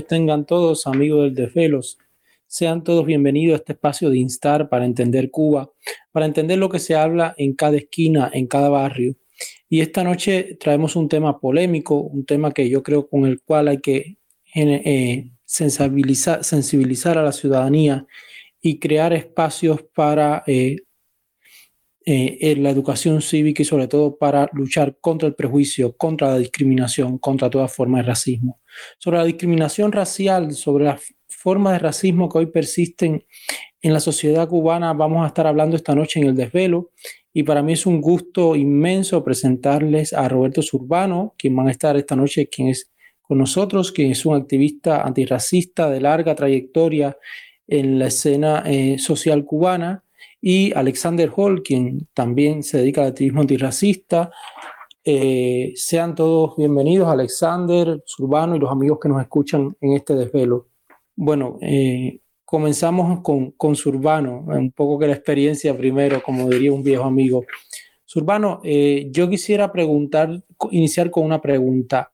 Tengan todos amigos del Desvelos. Sean todos bienvenidos a este espacio de Instar para entender Cuba, para entender lo que se habla en cada esquina, en cada barrio. Y esta noche traemos un tema polémico, un tema que yo creo con el cual hay que eh, sensibilizar, sensibilizar a la ciudadanía y crear espacios para eh, eh, la educación cívica y sobre todo para luchar contra el prejuicio, contra la discriminación, contra toda forma de racismo. Sobre la discriminación racial, sobre las formas de racismo que hoy persisten en la sociedad cubana, vamos a estar hablando esta noche en el desvelo. Y para mí es un gusto inmenso presentarles a Roberto Zurbano, quien van a estar esta noche, quien es con nosotros, quien es un activista antirracista de larga trayectoria en la escena eh, social cubana y Alexander Hall, quien también se dedica al activismo antirracista. Eh, sean todos bienvenidos, Alexander, Urbano y los amigos que nos escuchan en este desvelo. Bueno, eh, comenzamos con, con Surbano, un poco que la experiencia primero, como diría un viejo amigo. Surbano, eh, yo quisiera preguntar, iniciar con una pregunta.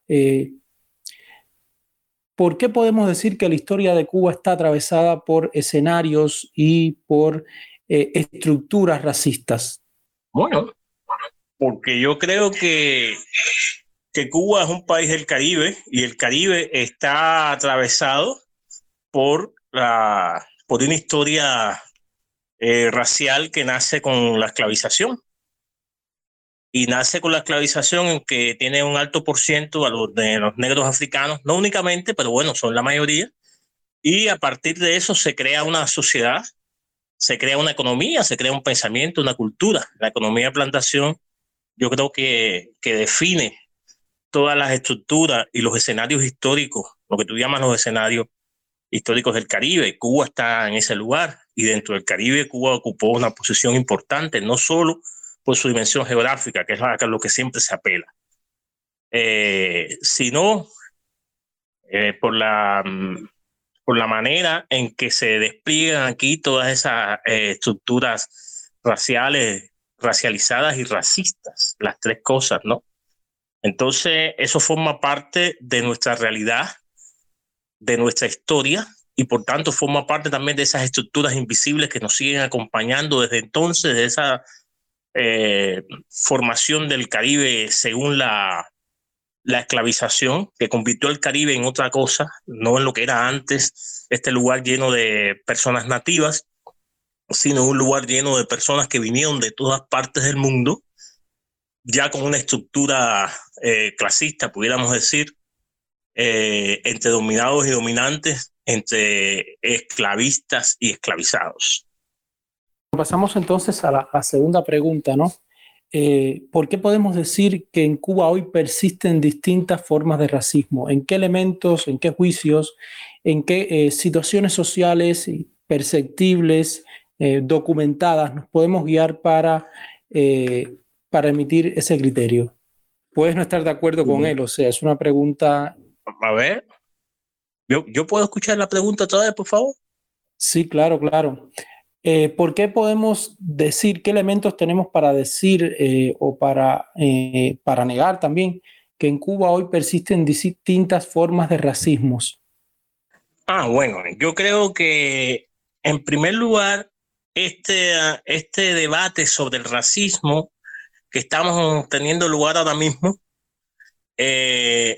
¿Por qué podemos decir que la historia de Cuba está atravesada por escenarios y por eh, estructuras racistas? Bueno, porque yo creo que, que Cuba es un país del Caribe y el Caribe está atravesado por, la, por una historia eh, racial que nace con la esclavización. Y nace con la esclavización en que tiene un alto por ciento a los, de los negros africanos, no únicamente, pero bueno, son la mayoría. Y a partir de eso se crea una sociedad se crea una economía, se crea un pensamiento, una cultura. La economía de plantación yo creo que, que define todas las estructuras y los escenarios históricos, lo que tú llamas los escenarios históricos del Caribe. Cuba está en ese lugar y dentro del Caribe Cuba ocupó una posición importante, no solo por su dimensión geográfica, que es a lo que siempre se apela, eh, sino eh, por la mm, por la manera en que se despliegan aquí todas esas eh, estructuras raciales, racializadas y racistas, las tres cosas, ¿no? Entonces, eso forma parte de nuestra realidad, de nuestra historia, y por tanto forma parte también de esas estructuras invisibles que nos siguen acompañando desde entonces, de esa eh, formación del Caribe según la, la esclavización que convirtió el Caribe en otra cosa, no en lo que era antes este lugar lleno de personas nativas, sino un lugar lleno de personas que vinieron de todas partes del mundo, ya con una estructura eh, clasista, pudiéramos decir, eh, entre dominados y dominantes, entre esclavistas y esclavizados. Pasamos entonces a la, segunda pregunta, ¿no? Eh, ¿por qué podemos decir que en Cuba hoy persisten distintas formas de racismo? ¿En qué elementos, en qué juicios, en qué eh, situaciones sociales perceptibles, eh, documentadas nos podemos guiar para, para emitir ese criterio? Puedes no estar de acuerdo con él, o sea, es una pregunta... A ver, ¿yo, yo puedo escuchar la pregunta otra vez, por favor? Sí, claro, claro. Eh, ¿Por qué podemos decir, qué elementos tenemos para decir eh, o para, eh, para negar también que en Cuba hoy persisten distintas formas de racismos? Ah, bueno, yo creo que en primer lugar, este, este debate sobre el racismo que estamos teniendo lugar ahora mismo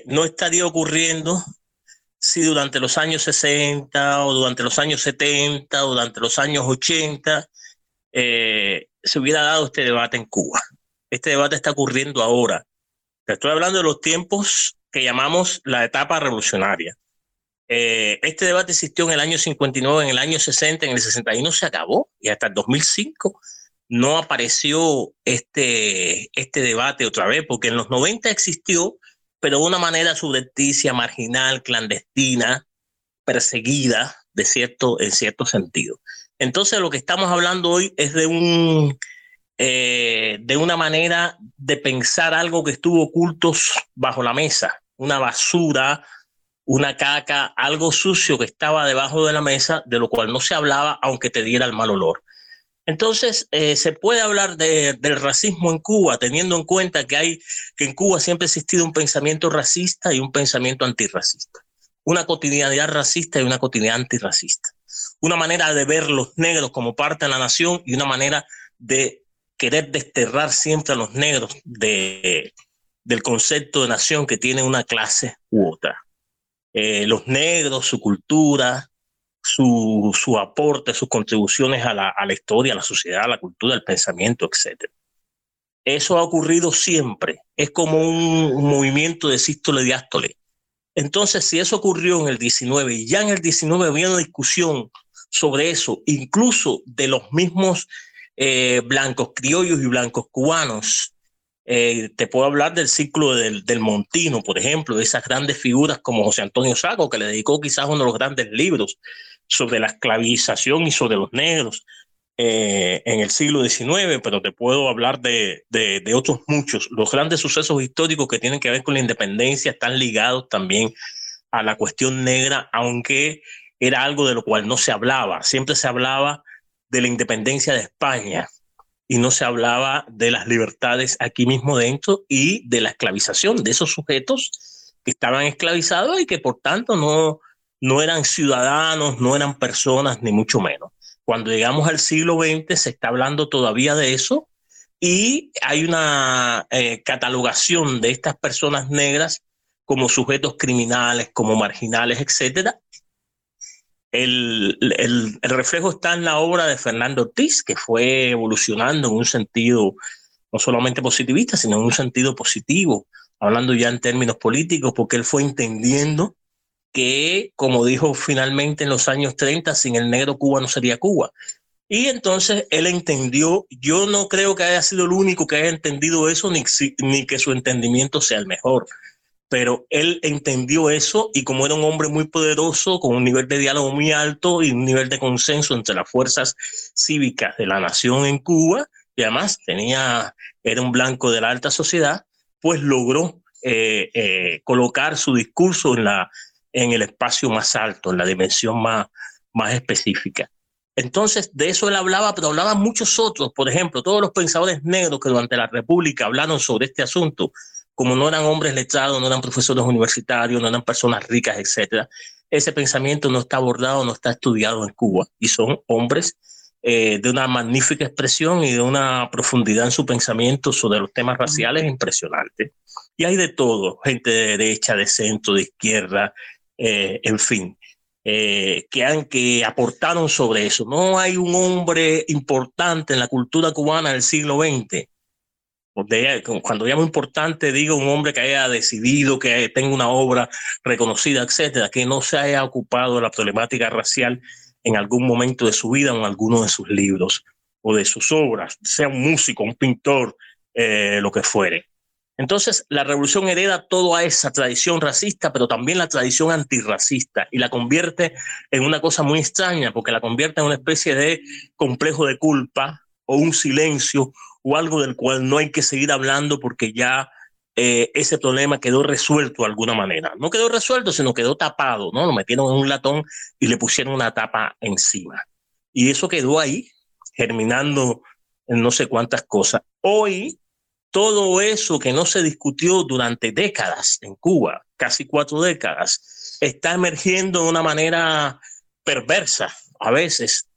no estaría ocurriendo si durante los años 60 o durante los años 70 o durante los años 80 eh, se hubiera dado este debate en Cuba. Este debate está ocurriendo ahora. Te estoy hablando de los tiempos que llamamos la etapa revolucionaria. Eh, este debate existió en el año 59, en el año 60, en el 61 se acabó y hasta el 2005 no apareció este, este debate otra vez, porque en los 90 existió, pero de una manera subrepticia, marginal, clandestina, perseguida, de cierto, en cierto sentido. Entonces, lo que estamos hablando hoy es de un eh, de una manera de pensar algo que estuvo oculto bajo la mesa, una basura, una caca, algo sucio que estaba debajo de la mesa, de lo cual no se hablaba, aunque te diera el mal olor. Entonces, eh, se puede hablar de, del racismo en Cuba, teniendo en cuenta que hay que en Cuba siempre ha existido un pensamiento racista y un pensamiento antirracista. una cotidianidad racista y una cotidianidad antirracista. Una manera de ver los negros como parte de la nación y una manera de querer desterrar siempre a los negros de, del concepto de nación que tiene una clase u otra. Eh, los negros, su cultura, su, su, aporte, sus contribuciones a la, a la historia, a la sociedad, a la cultura, al pensamiento, etc. Eso ha ocurrido siempre. Es como un, movimiento de sístole y diástole. Entonces, si eso ocurrió en el 19 y ya en el 19 había una discusión sobre eso, incluso de los mismos eh, blancos criollos y blancos cubanos, eh, te puedo hablar del ciclo del, del, Montino, por ejemplo, de esas grandes figuras como José Antonio Saco, que le dedicó quizás uno de los grandes libros sobre la esclavización y sobre los negros eh, en el siglo XIX, pero te puedo hablar de, de, de, otros muchos. Los grandes sucesos históricos que tienen que ver con la independencia están ligados también a la cuestión negra, aunque era algo de lo cual no se hablaba. Siempre se hablaba de la independencia de España, y no se hablaba de las libertades aquí mismo dentro y de la esclavización de esos sujetos que estaban esclavizados y que por tanto no, no eran ciudadanos, no eran personas, ni mucho menos. Cuando llegamos al siglo XX se está hablando todavía de eso y hay una eh, catalogación de estas personas negras como sujetos criminales, como marginales, etcétera, el, el, el, reflejo está en la obra de Fernando Ortiz, que fue evolucionando en un sentido no solamente positivista, sino en un sentido positivo, hablando ya en términos políticos, porque él fue entendiendo que, como dijo finalmente en los años 30, sin el negro Cuba no sería Cuba. Y entonces él entendió, yo no creo que haya sido el único que haya entendido eso, ni, ni que su entendimiento sea el mejor pero él entendió eso y como era un hombre muy poderoso, con un nivel de diálogo muy alto y un nivel de consenso entre las fuerzas cívicas de la nación en Cuba, y además tenía, era un blanco de la alta sociedad, pues logró eh, eh, colocar su discurso en, la, en el espacio más alto, en la dimensión más, más específica. Entonces, de eso él hablaba, pero hablaban muchos otros. Por ejemplo, todos los pensadores negros que durante la República hablaron sobre este asunto, como no eran hombres letrados, no eran profesores universitarios, no eran personas ricas, etcétera, ese pensamiento no está abordado, no está estudiado en Cuba y son hombres eh, de una magnífica expresión y de una profundidad en su pensamiento sobre los temas raciales impresionante. Y hay de todo, gente de derecha, de centro, de izquierda, eh, en fin, eh, que, han, que aportaron sobre eso. No hay un hombre importante en la cultura cubana del siglo XX cuando llamo importante, digo un hombre que haya decidido, que tenga una obra reconocida, etcétera, que no se haya ocupado de la problemática racial en algún momento de su vida o en alguno de sus libros o de sus obras, sea un músico, un pintor, eh, lo que fuere. Entonces, la revolución hereda toda esa tradición racista, pero también la tradición antirracista y la convierte en una cosa muy extraña, porque la convierte en una especie de complejo de culpa o un silencio o algo del cual no hay que seguir hablando porque ya eh, ese problema quedó resuelto de alguna manera. No quedó resuelto, sino quedó tapado, ¿no? Lo metieron en un latón y le pusieron una tapa encima. Y eso quedó ahí, germinando en no sé cuántas cosas. Hoy, todo eso que no se discutió durante décadas en Cuba, casi cuatro décadas, está emergiendo de una manera perversa a veces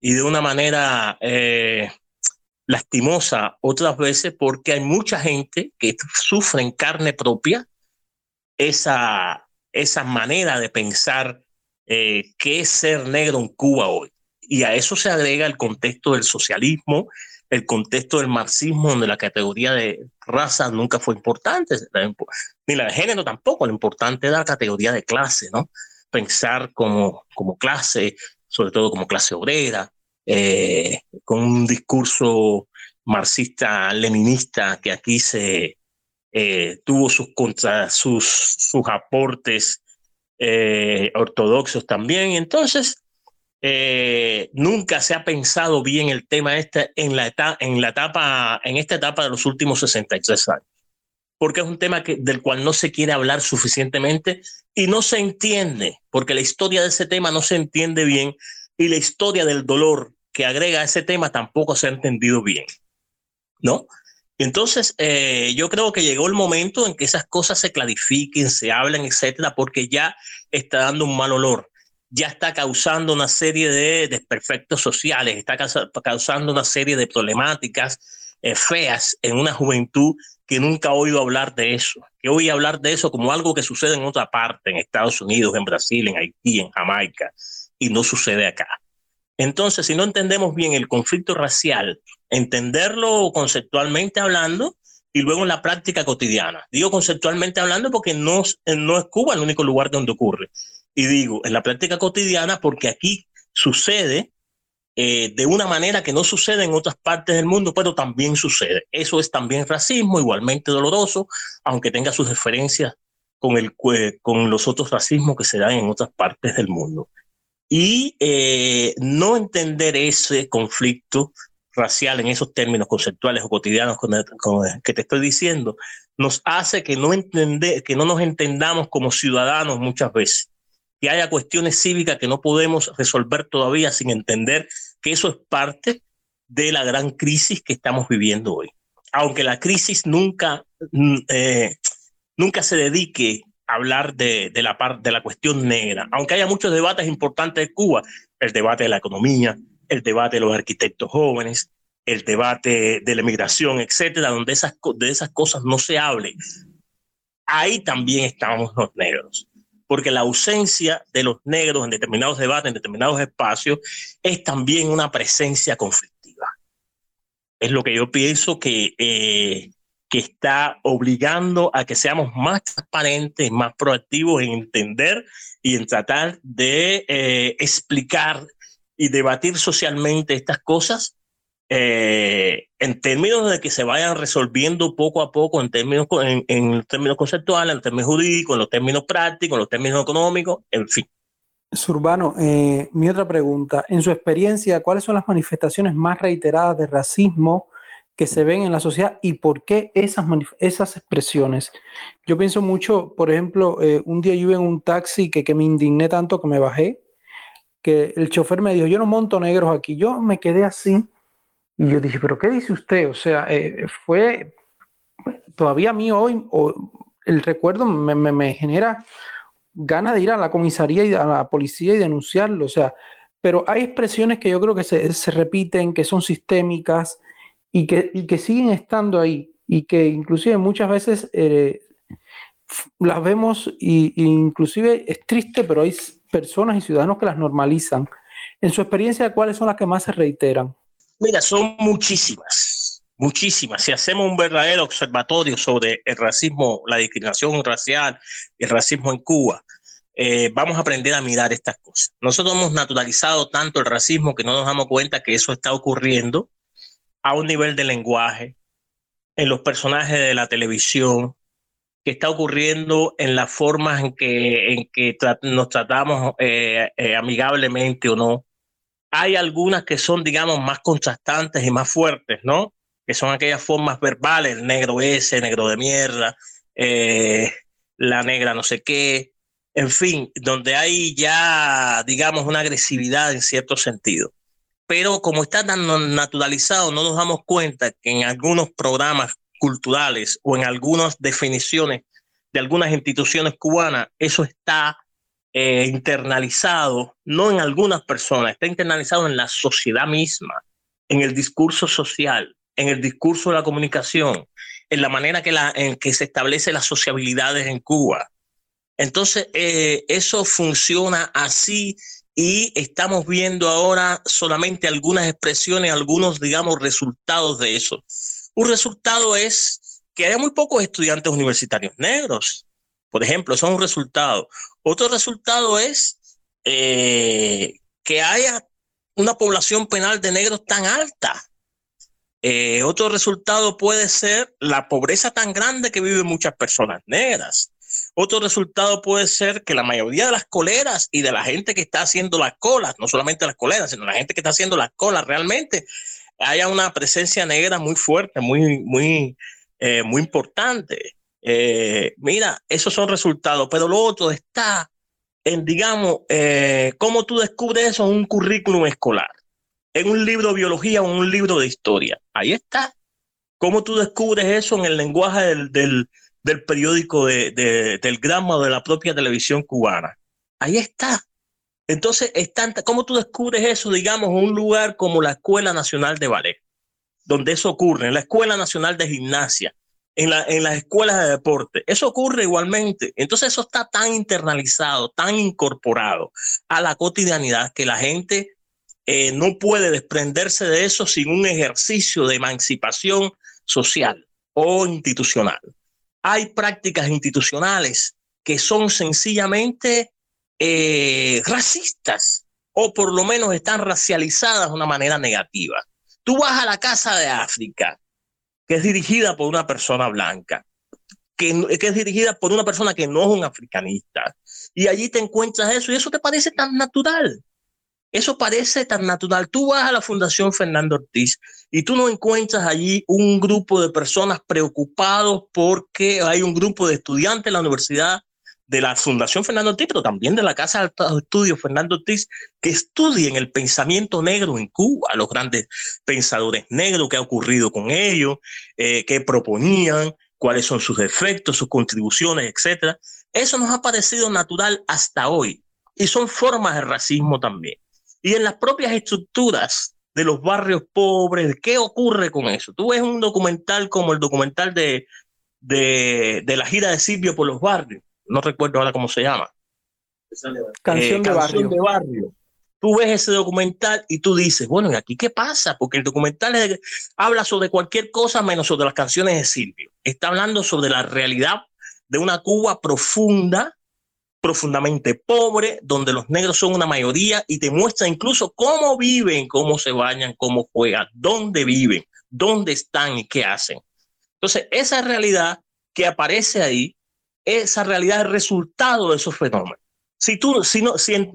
y de una manera eh, lastimosa otras veces porque hay mucha gente que sufre en carne propia esa, esa manera de pensar eh, qué es ser negro en Cuba hoy. Y a eso se agrega el contexto del socialismo, el contexto del marxismo, donde la categoría de raza nunca fue importante, ni la de género tampoco, lo importante era la categoría de clase, ¿no? Pensar como, como clase, sobre todo como clase obrera, eh, con un discurso marxista-leninista que aquí se eh, tuvo sus, contra, sus, sus aportes eh, ortodoxos también. Entonces, nunca se ha pensado bien el tema este en la, etapa, en esta etapa de los últimos 63 años, porque es un tema del cual no se quiere hablar suficientemente y no se entiende, porque la historia de ese tema no se entiende bien y la historia del dolor que agrega ese tema tampoco se ha entendido bien, ¿no? Entonces, eh, yo creo que llegó el momento en que esas cosas se clarifiquen, se hablen, etcétera, porque ya está dando un mal olor, ya está causando una serie de desperfectos sociales, está causando una serie de problemáticas eh, feas en una juventud que nunca ha oído hablar de eso, que oye hablar de eso como algo que sucede en otra parte, en Estados Unidos, en Brasil, en Haití, en Jamaica, y no sucede acá. Entonces, si no entendemos bien el conflicto racial, entenderlo conceptualmente hablando y luego en la práctica cotidiana. Digo conceptualmente hablando porque no, no es Cuba el único lugar donde ocurre. Y digo en la práctica cotidiana porque aquí sucede eh, de una manera que no sucede en otras partes del mundo, pero también sucede. Eso es también racismo, igualmente doloroso, aunque tenga sus diferencias con, el, con los otros racismos que se dan en otras partes del mundo y eh, no entender ese conflicto racial en esos términos conceptuales o cotidianos que te estoy diciendo, nos hace que no, entender, que no nos entendamos como ciudadanos muchas veces, que haya cuestiones cívicas que no podemos resolver todavía sin entender que eso es parte de la gran crisis que estamos viviendo hoy. Aunque la crisis nunca, mm, eh, nunca se dedique hablar de, de, la, de la cuestión negra, aunque haya muchos debates importantes en Cuba, el debate de la economía, el debate de los arquitectos jóvenes, el debate de la emigración, etcétera, donde esas, de esas cosas no se hable. Ahí también estamos los negros, porque la ausencia de los negros en determinados debates, en determinados espacios, es también una presencia conflictiva. Es lo que yo pienso que eh, que está obligando a que seamos más transparentes, más proactivos en entender y en tratar de eh, explicar y debatir socialmente estas cosas eh, en términos de que se vayan resolviendo poco a poco en términos, en, términos conceptuales, en términos jurídicos, en los términos prácticos, en los términos económicos, en fin. Surbano, eh, mi otra pregunta, en su experiencia, ¿cuáles son las manifestaciones más reiteradas de racismo que se ven en la sociedad y por qué esas, esas expresiones. Yo pienso mucho, por ejemplo, eh, un día yo iba en un taxi que, que me indigné tanto que me bajé, que el chofer me dijo, yo no monto negros aquí. Yo me quedé así y yo dije, pero ¿qué dice usted? O sea, eh, fue todavía a mí hoy, o, el recuerdo me, me, genera ganas de ir a la comisaría y a la policía y denunciarlo. O sea, pero hay expresiones que yo creo que se, se repiten, que son sistémicas, y que, y que siguen estando ahí y que inclusive muchas veces eh, las vemos y, inclusive es triste, pero hay personas y ciudadanos que las normalizan. En su experiencia, ¿cuáles son las que más se reiteran? Mira, son muchísimas, muchísimas. Si hacemos un verdadero observatorio sobre el racismo, la discriminación racial, el racismo en Cuba, eh, vamos a aprender a mirar estas cosas. Nosotros hemos naturalizado tanto el racismo que no nos damos cuenta que eso está ocurriendo a un nivel de lenguaje, en los personajes de la televisión, que está ocurriendo en las formas en que, en que nos tratamos eh, eh, amigablemente o no. Hay algunas que son, digamos, más contrastantes y más fuertes, ¿no? Que son aquellas formas verbales, el negro ese, negro de mierda, eh, la negra no sé qué, en fin, donde hay ya, digamos, una agresividad en cierto sentido pero como está tan naturalizado, no nos damos cuenta que en algunos programas culturales o en algunas definiciones de algunas instituciones cubanas, eso está eh, internalizado, no en algunas personas, está internalizado en la sociedad misma, en el discurso social, en el discurso de la comunicación, en la manera que la, en que se establecen las sociabilidades en Cuba. Entonces, eh, eso funciona así y estamos viendo ahora solamente algunas expresiones, algunos, digamos, resultados de eso. Un resultado es que hay muy pocos estudiantes universitarios negros, por ejemplo, eso es un resultado. Otro resultado es eh, que haya una población penal de negros tan alta. Eh, otro resultado puede ser la pobreza tan grande que viven muchas personas negras. Otro resultado puede ser que la mayoría de las coleras y de la gente que está haciendo las colas, no solamente las coleras, sino la gente que está haciendo las colas realmente, haya una presencia negra muy fuerte, muy, muy, eh, muy importante. Eh, mira, esos son resultados, pero lo otro está en, digamos, eh, cómo tú descubres eso en un currículum escolar, en un libro de biología o en un libro de historia. Ahí está. ¿Cómo tú descubres eso en el lenguaje del, del, del periódico de, de, del Grama o de la propia televisión cubana? Ahí está. Entonces, ¿cómo tú descubres eso, digamos, en un lugar como la Escuela Nacional de Ballet, donde eso ocurre, en la Escuela Nacional de Gimnasia, en, la, las escuelas de deporte? Eso ocurre igualmente. Entonces, eso está tan internalizado, tan incorporado a la cotidianidad que la gente eh, no puede desprenderse de eso sin un ejercicio de emancipación social o institucional. Hay prácticas institucionales que son sencillamente eh, racistas o por lo menos están racializadas de una manera negativa. Tú vas a la Casa de África, que es dirigida por una persona blanca, que, es dirigida por una persona que no es un africanista, y allí te encuentras eso y eso te parece tan natural. Eso parece tan natural. Tú vas a la Fundación Fernando Ortiz y tú no encuentras allí un grupo de personas preocupados porque hay un grupo de estudiantes en la universidad de la Fundación Fernando Ortiz, pero también de la Casa de Estudios Fernando Ortiz, que estudien el pensamiento negro en Cuba, los grandes pensadores negros, qué ha ocurrido con ellos, eh, qué proponían, cuáles son sus efectos, sus contribuciones, etcétera. Eso nos ha parecido natural hasta hoy y son formas de racismo también. Y en las propias estructuras de los barrios pobres, ¿qué ocurre con eso? Tú ves un documental como el documental de, de, de la gira de Silvio por los barrios no recuerdo ahora cómo se llama. Canción, de, eh, de, barrio. Tú ves ese documental y tú dices, bueno, ¿y aquí qué pasa? Porque el documental habla sobre cualquier cosa menos sobre las canciones de Silvio. Está hablando sobre la realidad de una Cuba profunda, profundamente pobre, donde los negros son una mayoría y te muestra incluso cómo viven, cómo se bañan, cómo juegan, dónde viven, dónde están y qué hacen. Entonces, esa realidad que aparece ahí esa realidad es resultado de esos fenómenos. Si tú, si no, si,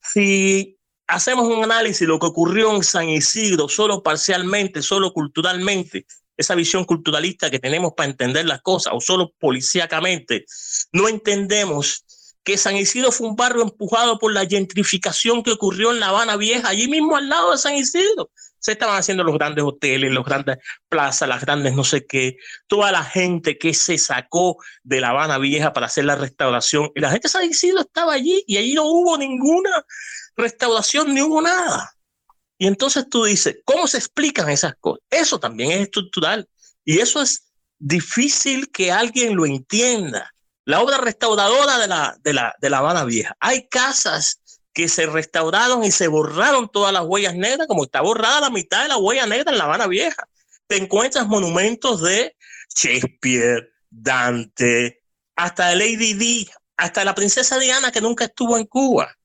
si, hacemos un análisis de lo que ocurrió en San Isidro, solo parcialmente, solo culturalmente, esa visión culturalista que tenemos para entender las cosas, o solo policíacamente, no entendemos que San Isidro fue un barrio empujado por la gentrificación que ocurrió en La Habana Vieja, allí mismo al lado de San Isidro se estaban haciendo los grandes hoteles, los grandes plazas, las grandes no sé qué, toda la gente que se sacó de La Habana Vieja para hacer la restauración. Y la gente se ha decidido estaba allí y allí no hubo ninguna restauración, ni hubo nada. Y entonces tú dices, ¿cómo se explican esas cosas? Eso también es estructural. Y eso es difícil que alguien lo entienda. La obra restauradora de la, de la, de la Habana Vieja. Hay casas que se restauraron y se borraron todas las huellas negras, como está borrada la mitad de la huella negra en La Habana Vieja. Te encuentras monumentos de Shakespeare, Dante, hasta Lady Di, hasta la princesa Diana que nunca estuvo en Cuba.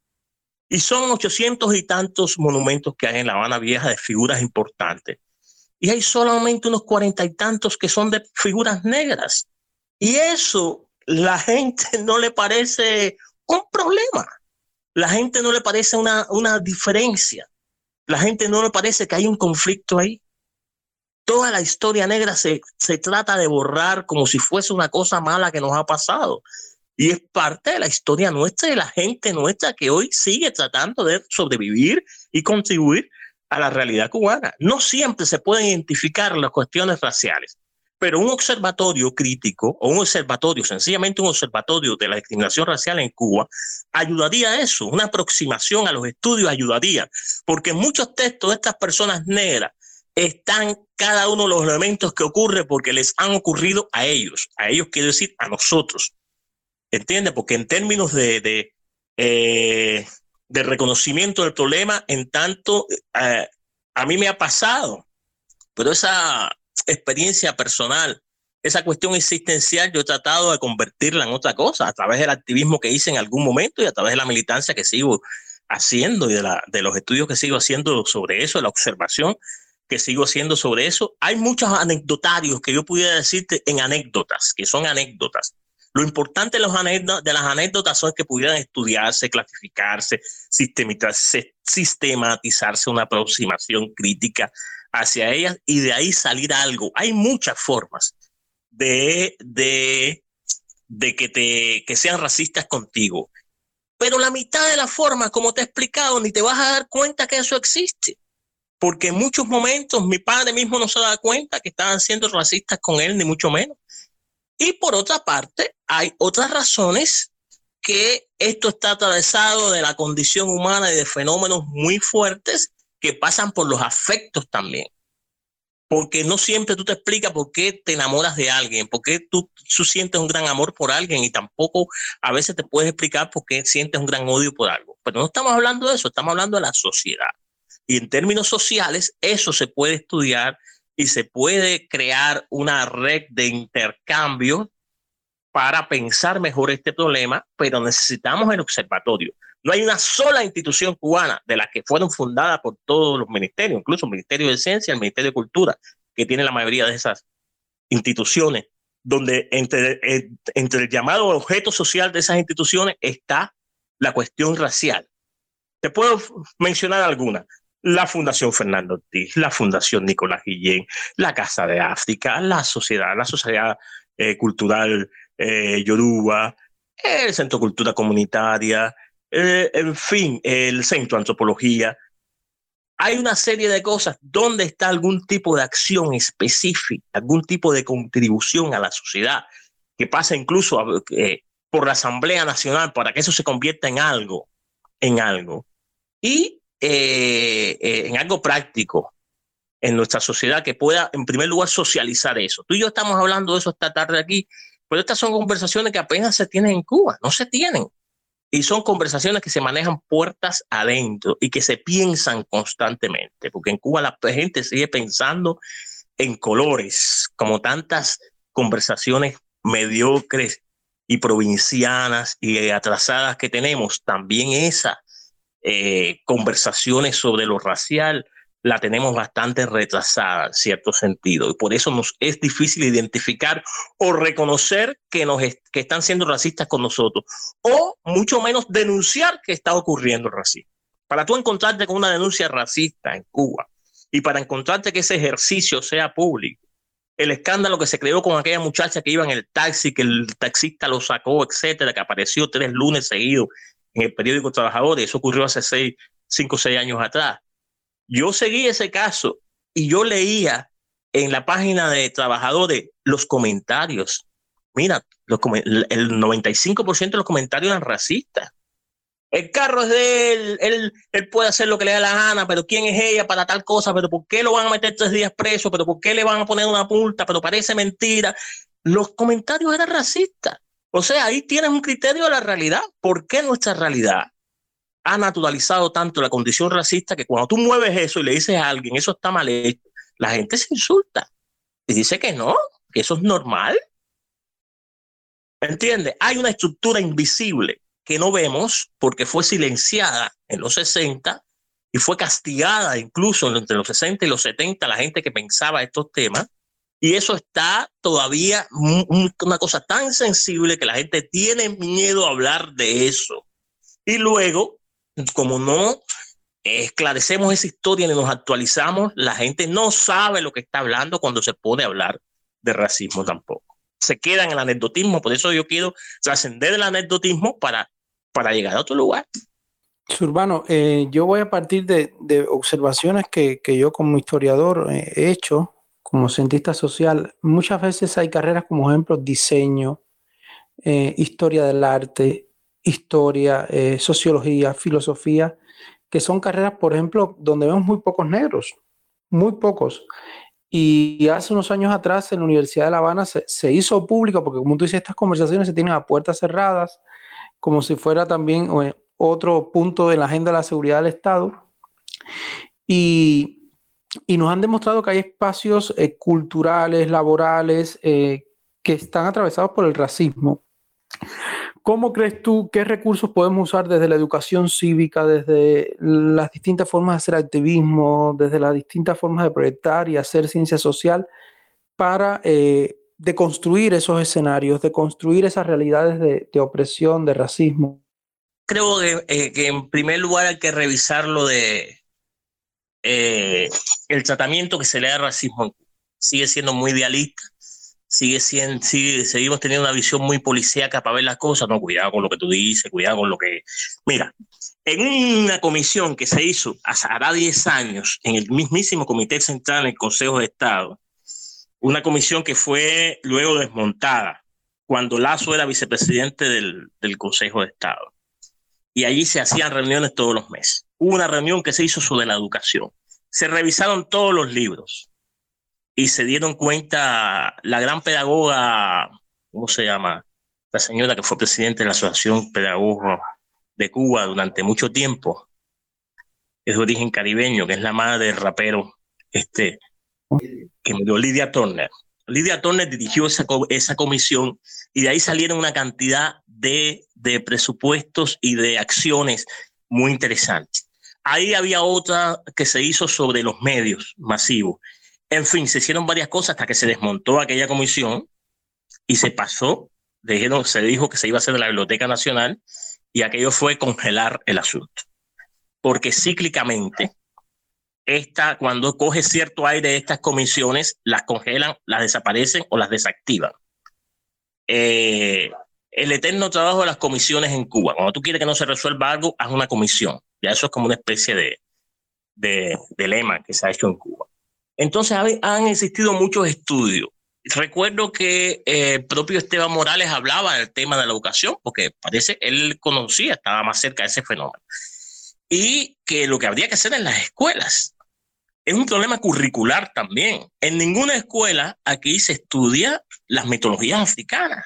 Y son ochocientos y tantos monumentos que hay en La Habana Vieja de figuras importantes. Y hay solamente unos cuarenta y tantos que son de figuras negras. Y eso la gente no le parece un problema la gente no le parece una, una diferencia. La gente no le parece que hay un conflicto ahí. Toda la historia negra se, se trata de borrar como si fuese una cosa mala que nos ha pasado. Y es parte de la historia nuestra y la gente nuestra que hoy sigue tratando de sobrevivir y contribuir a la realidad cubana. No siempre se pueden identificar las cuestiones raciales. Pero un observatorio crítico o un observatorio, sencillamente un observatorio de la discriminación racial en Cuba, ayudaría a eso, una aproximación a los estudios ayudaría, porque muchos textos de estas personas negras están cada uno de los elementos que ocurre porque les han ocurrido a ellos, a ellos quiero decir a nosotros, ¿entiendes? Porque en términos de, de, eh, reconocimiento del problema, en tanto, eh, a mí me ha pasado, pero esa experiencia personal, esa cuestión existencial, yo he tratado de convertirla en otra cosa a través del activismo que hice en algún momento y a través de la militancia que sigo haciendo y de, la, de los estudios que sigo haciendo sobre eso, de la observación que sigo haciendo sobre eso. Hay muchos anecdotarios que yo pudiera decirte en anécdotas, que son anécdotas. Lo importante de, los de las anécdotas son que pudieran estudiarse, clasificarse, sistematizarse, sistematizarse una aproximación crítica hacia ellas y de ahí salir algo. Hay muchas formas de, de, de que, te, que sean racistas contigo. Pero la mitad de las formas, como te he explicado, ni te vas a dar cuenta que eso existe. porque en muchos momentos mi padre mismo no se da cuenta que estaban siendo racistas con él, ni mucho menos. Y por otra parte, hay otras razones que esto está atravesado de la condición humana y de fenómenos muy fuertes que pasan por los afectos también. Porque no siempre tú te explicas por qué te enamoras de alguien, por qué tú, sientes un gran amor por alguien y tampoco a veces te puedes explicar por qué sientes un gran odio por algo. Pero no estamos hablando de eso, estamos hablando de la sociedad. Y en términos sociales, eso se puede estudiar y se puede crear una red de intercambio para pensar mejor este problema, pero necesitamos el observatorio. No hay una sola institución cubana de las que fueron fundadas por todos los ministerios, incluso el Ministerio de Ciencia, el Ministerio de Cultura, que tiene la mayoría de esas instituciones, donde entre, eh, el llamado objeto social de esas instituciones está la cuestión racial. Te puedo mencionar algunas. La Fundación Fernando Ortiz, la Fundación Nicolás Guillén, la Casa de África, la Sociedad, la Sociedad eh, Cultural eh, Yoruba, el Centro Cultura Comunitaria, eh, en fin, el Centro de Antropología. Hay una serie de cosas donde está algún tipo de acción específica, algún tipo de contribución a la sociedad, que pasa incluso eh, por la Asamblea Nacional para que eso se convierta en algo, en algo. Y en algo práctico en nuestra sociedad que pueda, en primer lugar, socializar eso. Tú y yo estamos hablando de eso esta tarde aquí pero estas son conversaciones que apenas se tienen en Cuba, no se tienen. Y son conversaciones que se manejan puertas adentro y que se piensan constantemente, porque en Cuba la gente sigue pensando en colores, como tantas conversaciones mediocres y provincianas y atrasadas que tenemos, también esas eh, conversaciones sobre lo racial la tenemos bastante retrasada en cierto sentido y por eso nos es difícil identificar o reconocer que, nos que están siendo racistas con nosotros o mucho menos denunciar que está ocurriendo racismo. Para tú encontrarte con una denuncia racista en Cuba y para encontrarte que ese ejercicio sea público, el escándalo que se creó con aquella muchacha que iba en el taxi, que el taxista lo sacó, etcétera, que apareció tres lunes seguidos en el periódico Trabajadores, eso ocurrió hace seis, cinco o seis años atrás yo seguí ese caso y yo leía en la página de trabajadores los comentarios. Mira, el 95% de los comentarios eran racistas. El carro es de él, él, puede hacer lo que le da la gana, pero ¿quién es ella para tal cosa? ¿Pero por qué lo van a meter tres días preso? ¿Pero por qué le van a poner una multa? ¿Pero parece mentira? Los comentarios eran racistas. O sea, ahí tienes un criterio de la realidad. ¿Por qué nuestra realidad ha naturalizado tanto la condición racista que cuando tú mueves eso y le dices a alguien eso está mal hecho, la gente se insulta y dice que no, que eso es normal. ¿Entiendes? Hay una estructura invisible que no vemos porque fue silenciada en los 60 y fue castigada incluso entre los 60 y los 70 la gente que pensaba estos temas. Y eso está todavía una cosa tan sensible que la gente tiene miedo a hablar de eso. Y luego como no esclarecemos esa historia ni nos actualizamos, la gente no sabe lo que está hablando cuando se pone a hablar de racismo tampoco. Se queda en el anecdotismo, por eso yo quiero trascender el anecdotismo para, para llegar a otro lugar. Urbano, eh, yo voy a partir de, observaciones que, yo como historiador eh, he hecho, como cientista social. Muchas veces hay carreras como ejemplo diseño, eh, historia del arte, historia, eh, sociología, filosofía, que son carreras, por ejemplo, donde vemos muy pocos negros, muy pocos. Y hace unos años atrás en la Universidad de La Habana se, hizo público, porque como tú dices, estas conversaciones se tienen a puertas cerradas, como si fuera también eh, otro punto de la agenda de la seguridad del Estado. Y, nos han demostrado que hay espacios eh, culturales, laborales, que están atravesados por el racismo. ¿Cómo crees tú qué recursos podemos usar desde la educación cívica, desde las distintas formas de hacer activismo, desde las distintas formas de proyectar y hacer ciencia social para eh, deconstruir esos escenarios, de construir esas realidades de, opresión, de racismo? Creo eh, que, en primer lugar hay que revisar lo de eh, el tratamiento que se le da al racismo. Sigue siendo muy idealista sigue siendo, sigue, seguimos teniendo una visión muy policíaca para ver las cosas. No, cuidado con lo que tú dices, cuidado con lo que. Mira, en una comisión que se hizo hará 10 años en el mismísimo Comité Central del Consejo de Estado, una comisión que fue luego desmontada cuando Lazo era vicepresidente del, del Consejo de Estado. Y allí se hacían reuniones todos los meses. Hubo una reunión que se hizo sobre la educación. Se revisaron todos los libros y se dieron cuenta la gran pedagoga, ¿cómo se llama? La señora que fue presidente de la Asociación Pedagoga de Cuba durante mucho tiempo, es de origen caribeño, que es la madre del rapero este, que murió, Lidia Turner. Lidia Turner dirigió esa, esa comisión y de ahí salieron una cantidad de, de presupuestos y de acciones muy interesantes. Ahí había otra que se hizo sobre los medios masivos. En fin, se hicieron varias cosas hasta que se desmontó aquella comisión y se pasó, se dijo que se iba a hacer de la Biblioteca Nacional y aquello fue congelar el asunto. Porque cíclicamente esta, cuando coge cierto aire de estas comisiones, las congelan, las desaparecen o las desactivan. Eh, el eterno trabajo de las comisiones en Cuba. Cuando tú quieres que no se resuelva algo, haz una comisión. Ya eso es como una especie de, de, lema que se ha hecho en Cuba. Entonces han existido muchos estudios. Recuerdo que eh, el propio Esteban Morales hablaba del tema de la educación, porque parece él conocía, estaba más cerca de ese fenómeno y que lo que habría que hacer en las escuelas. Es un problema curricular también. En ninguna escuela aquí se estudia las mitologías africanas.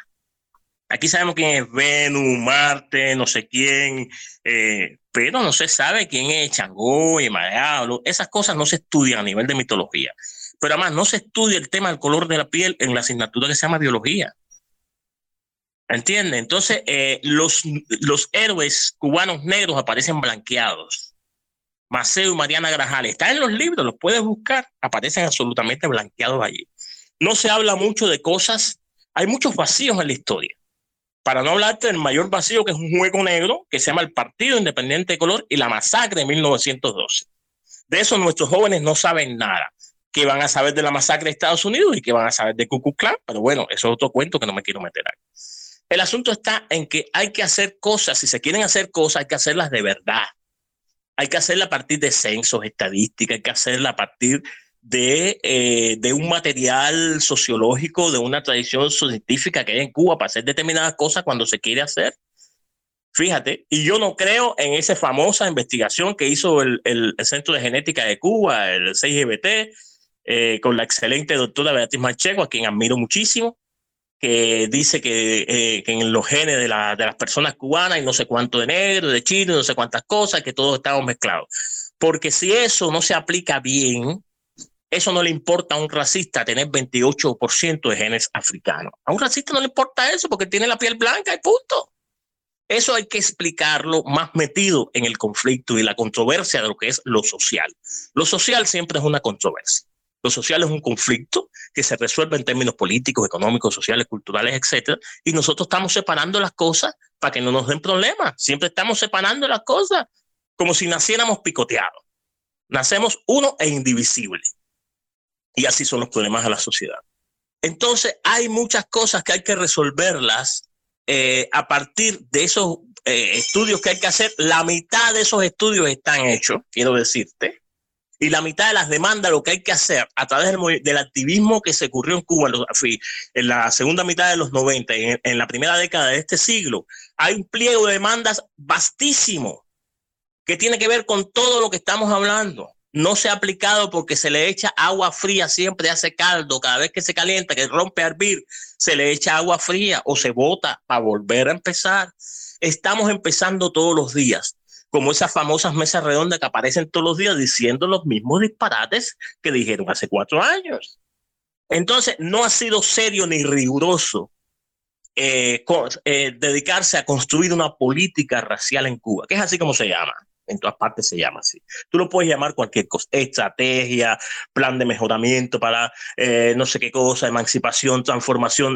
Aquí sabemos quién es Venus, Marte, no sé quién, eh, pero no se sabe quién es Changó y Diablo. Esas cosas no se estudian a nivel de mitología. Pero además no se estudia el tema del color de la piel en la asignatura que se llama biología. ¿Entiendes? Entonces, eh, los, los héroes cubanos negros aparecen blanqueados. Maceo y Mariana Grajales, están en los libros, los puedes buscar, aparecen absolutamente blanqueados allí. No se habla mucho de cosas, hay muchos vacíos en la historia. Para no hablarte del mayor vacío que es un juego negro que se llama el Partido Independiente de Color y la masacre de 1912. De eso nuestros jóvenes no saben nada. Que van a saber de la masacre de Estados Unidos y que van a saber de Ku pero bueno, eso es otro cuento que no me quiero meter ahí. El asunto está en que hay que hacer cosas, si se quieren hacer cosas, hay que hacerlas de verdad. Hay que hacerlas a partir de censos, estadísticas, hay que hacerlas a partir de, eh, de un material sociológico, de una tradición científica que hay en Cuba para hacer determinadas cosas cuando se quiere hacer. Fíjate, y yo no creo en esa famosa investigación que hizo el, el, Centro de Genética de Cuba, el 6GBT, eh, con la excelente doctora Beatriz Manchego, a quien admiro muchísimo, que dice eh, que, en los genes de, de, las personas cubanas hay no sé cuánto de negro, de chino, no sé cuántas cosas, que todos estamos mezclados. Porque si eso no se aplica bien, eso no le importa a un racista tener 28% de genes africanos. A un racista no le importa eso porque tiene la piel blanca y punto. Eso hay que explicarlo más metido en el conflicto y la controversia de lo que es lo social. Lo social siempre es una controversia. Lo social es un conflicto que se resuelve en términos políticos, económicos, sociales, culturales, etcétera, y nosotros estamos separando las cosas para que no nos den problemas. Siempre estamos separando las cosas como si naciéramos picoteados. Nacemos uno e indivisible. Y así son los problemas de la sociedad. Entonces, hay muchas cosas que hay que resolverlas eh, a partir de esos eh, estudios que hay que hacer. La mitad de esos estudios están hechos, quiero decirte y la mitad de las demandas, lo que hay que hacer a través del, activismo que se ocurrió en Cuba en, la segunda mitad de los 90, en, en la primera década de este siglo, hay un pliego de demandas vastísimo que tiene que ver con todo lo que estamos hablando. No se ha aplicado porque se le echa agua fría, siempre hace caldo, cada vez que se calienta, que rompe a hervir, se le echa agua fría o se bota para volver a empezar. Estamos empezando todos los días como esas famosas mesas redondas que aparecen todos los días diciendo los mismos disparates que dijeron hace cuatro años. Entonces, no ha sido serio ni riguroso eh, eh, dedicarse a construir una política racial en Cuba, que es así como se llama. En todas partes se llama así. Tú lo puedes llamar cualquier cosa, estrategia, plan de mejoramiento para eh, no sé qué cosa, emancipación, transformación.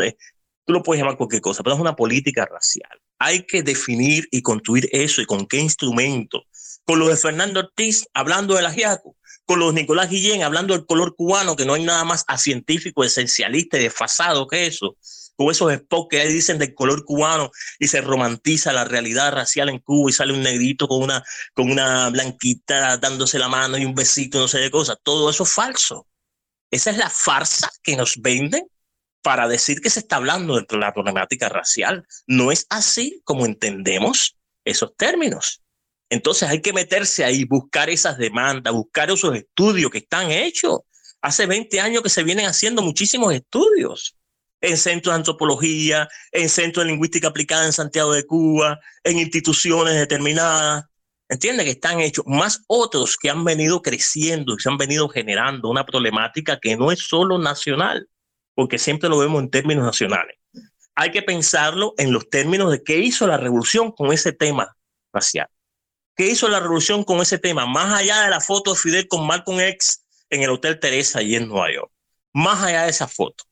Tú lo puedes llamar cualquier cosa, pero es una política racial. Hay que definir y construir eso y con qué instrumento. Con lo de Fernando Ortiz hablando del ajiaco, con los Nicolás Guillén hablando del color cubano, que no hay nada más científico, esencialista y desfasado que eso, con esos spots que ahí dicen del color cubano y se romantiza la realidad racial en Cuba y sale un negrito con una, con una blanquita dándose la mano y un besito, no sé de cosas, todo eso es falso. Esa es la farsa que nos venden para decir que se está hablando de la problemática racial. No es así como entendemos esos términos. Entonces hay que meterse ahí, buscar esas demandas, buscar esos estudios que están hechos. Hace 20 años que se vienen haciendo muchísimos estudios en centros de antropología, en centros de lingüística aplicada en Santiago de Cuba, en instituciones determinadas. Entiende que están hechos más otros que han venido creciendo y se han venido generando una problemática que no es solo nacional, porque siempre lo vemos en términos nacionales. Hay que pensarlo en los términos de qué hizo la revolución con ese tema racial. ¿Qué hizo la revolución con ese tema? Más allá de la foto de Fidel con Malcolm X en el Hotel Teresa allí en Nueva York. Más allá de esa foto.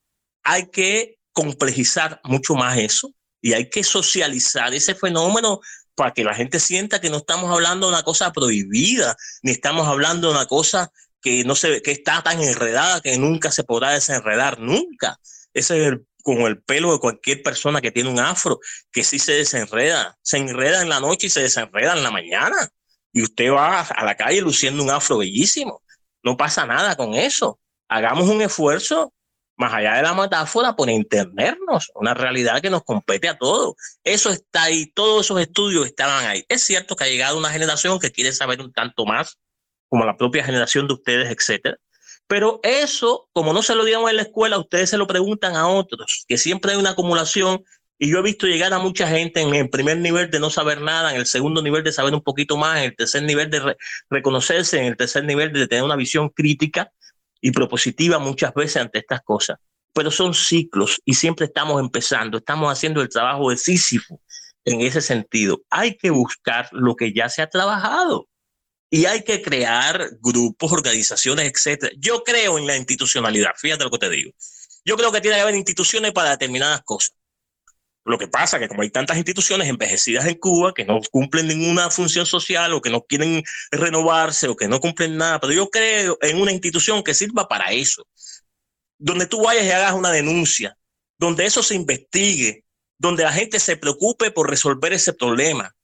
Hay que complejizar mucho más eso y hay que socializar ese fenómeno para que la gente sienta que no estamos hablando de una cosa prohibida, ni estamos hablando de una cosa que no se que está tan enredada que nunca se podrá desenredar, nunca. Ese es el con el pelo de cualquier persona que tiene un afro, que sí se desenreda, se enreda en la noche y se desenreda en la mañana. Y usted va a la calle luciendo un afro bellísimo. No pasa nada con eso. Hagamos un esfuerzo más allá de la metáfora por entendernos, una realidad que nos compete a todos. Eso está ahí, todos esos estudios estaban ahí. Es cierto que ha llegado una generación que quiere saber un tanto más, como la propia generación de ustedes, etcétera, pero eso, como no se lo digamos en la escuela, ustedes se lo preguntan a otros, que siempre hay una acumulación. Y yo he visto llegar a mucha gente en el primer nivel de no saber nada, en el segundo nivel de saber un poquito más, en el tercer nivel de reconocerse, en el tercer nivel de tener una visión crítica y propositiva muchas veces ante estas cosas. Pero son ciclos y siempre estamos empezando, estamos haciendo el trabajo de Sísifo en ese sentido. Hay que buscar lo que ya se ha trabajado y hay que crear grupos, organizaciones, etcétera. Yo creo en la institucionalidad, fíjate lo que te digo. Yo creo que tiene que haber instituciones para determinadas cosas. Lo que pasa es que como hay tantas instituciones envejecidas en Cuba que no cumplen ninguna función social o que no quieren renovarse o que no cumplen nada, pero yo creo en una institución que sirva para eso, donde tú vayas y hagas una denuncia, donde eso se investigue, donde la gente se preocupe por resolver ese problema,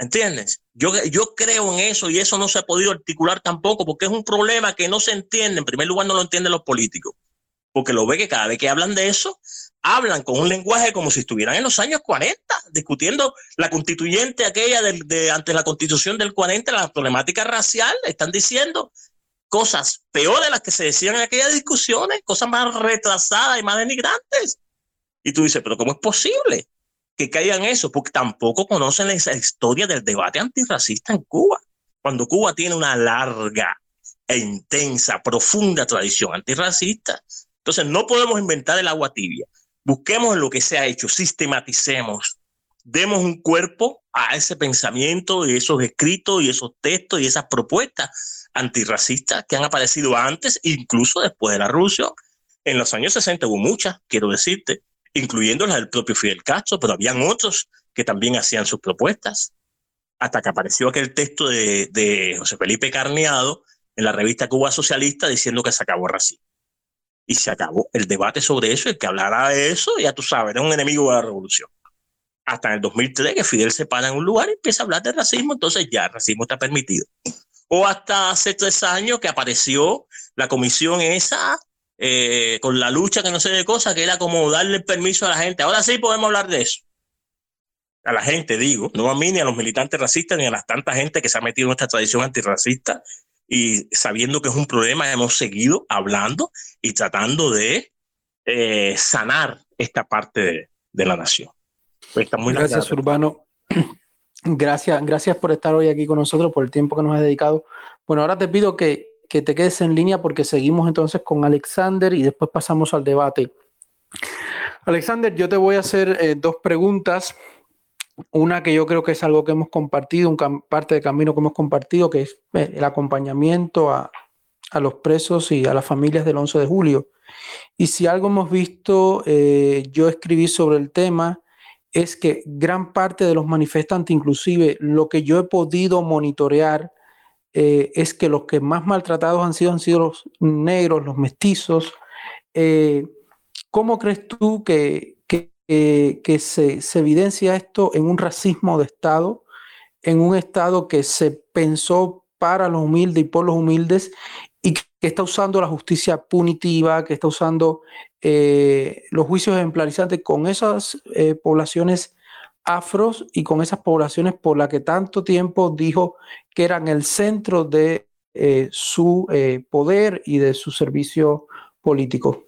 ¿Entiendes? Yo, yo creo en eso y eso no se ha podido articular tampoco porque es un problema que no se entiende. En primer lugar, no lo entienden los políticos, porque lo ve que cada vez que hablan de eso, hablan con un lenguaje como si estuvieran en los años 40, discutiendo la constituyente aquella de, de ante la constitución del 40, la problemática racial, están diciendo cosas peores de las que se decían en aquellas discusiones, cosas más retrasadas y más denigrantes. Y tú dices, pero ¿cómo es posible? que caigan eso, porque tampoco conocen esa historia del debate antirracista en Cuba. Cuando Cuba tiene una larga e intensa, profunda tradición antirracista, entonces no podemos inventar el agua tibia. Busquemos lo que se ha hecho, sistematicemos, demos un cuerpo a ese pensamiento y esos escritos y esos textos y esas propuestas antirracistas que han aparecido antes, incluso después de la Rusia. En los años 60 hubo muchas, quiero decirte, incluyendo la del propio Fidel Castro, pero habían otros que también hacían sus propuestas, hasta que apareció aquel texto de, José Felipe Carneado en la revista Cuba Socialista diciendo que se acabó el racismo. Y se acabó el debate sobre eso, el que hablara de eso, ya tú sabes, era un enemigo de la revolución. Hasta en el 2003 que Fidel se para en un lugar y empieza a hablar de racismo, entonces ya el racismo está permitido. O hasta hace tres años que apareció la comisión esa eh, con la lucha que no sé de cosas, que era como darle permiso a la gente. Ahora sí podemos hablar de eso. A la gente, digo, no a mí, ni a los militantes racistas, ni a las tanta gente que se ha metido en esta tradición antirracista y sabiendo que es un problema, hemos seguido hablando y tratando de eh, sanar esta parte de, la nación. Pues muy gracias, Urbano. Gracias, gracias por estar hoy aquí con nosotros, por el tiempo que nos has dedicado. Bueno, ahora te pido que que te quedes en línea porque seguimos entonces con Alexander y después pasamos al debate. Alexander, yo te voy a hacer eh, dos preguntas. Una que yo creo que es algo que hemos compartido, un parte del camino que hemos compartido, que es eh, el acompañamiento a, a, los presos y a las familias del 11 de julio. Y si algo hemos visto, eh, yo escribí sobre el tema, es que gran parte de los manifestantes, inclusive lo que yo he podido monitorear, eh, es que los que más maltratados han sido, han sido los negros, los mestizos. ¿Cómo crees tú que, que, se, evidencia esto en un racismo de Estado, en un Estado que se pensó para los humildes y por los humildes y que está usando la justicia punitiva, que está usando eh, los juicios ejemplarizantes con esas poblaciones afros y con esas poblaciones por las que tanto tiempo dijo que eran el centro de eh, su eh, poder y de su servicio político.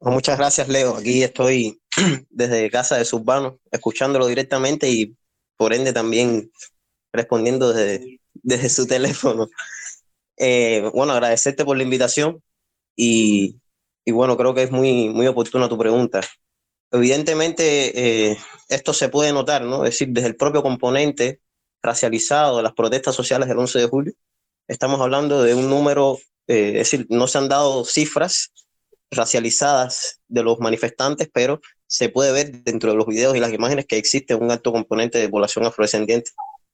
muchas gracias, Leo. Aquí estoy desde casa de Subbano, escuchándolo directamente y por ende también respondiendo desde, desde su teléfono. Eh, bueno, agradecerte por la invitación y, y, bueno, creo que es muy, muy oportuna tu pregunta. Evidentemente, esto se puede notar, ¿no? Es decir, desde el propio componente racializado de las protestas sociales del 11 de julio, estamos hablando de un número, eh, es decir, no se han dado cifras racializadas de los manifestantes, pero se puede ver dentro de los videos y las imágenes que existe un alto componente de población afrodescendiente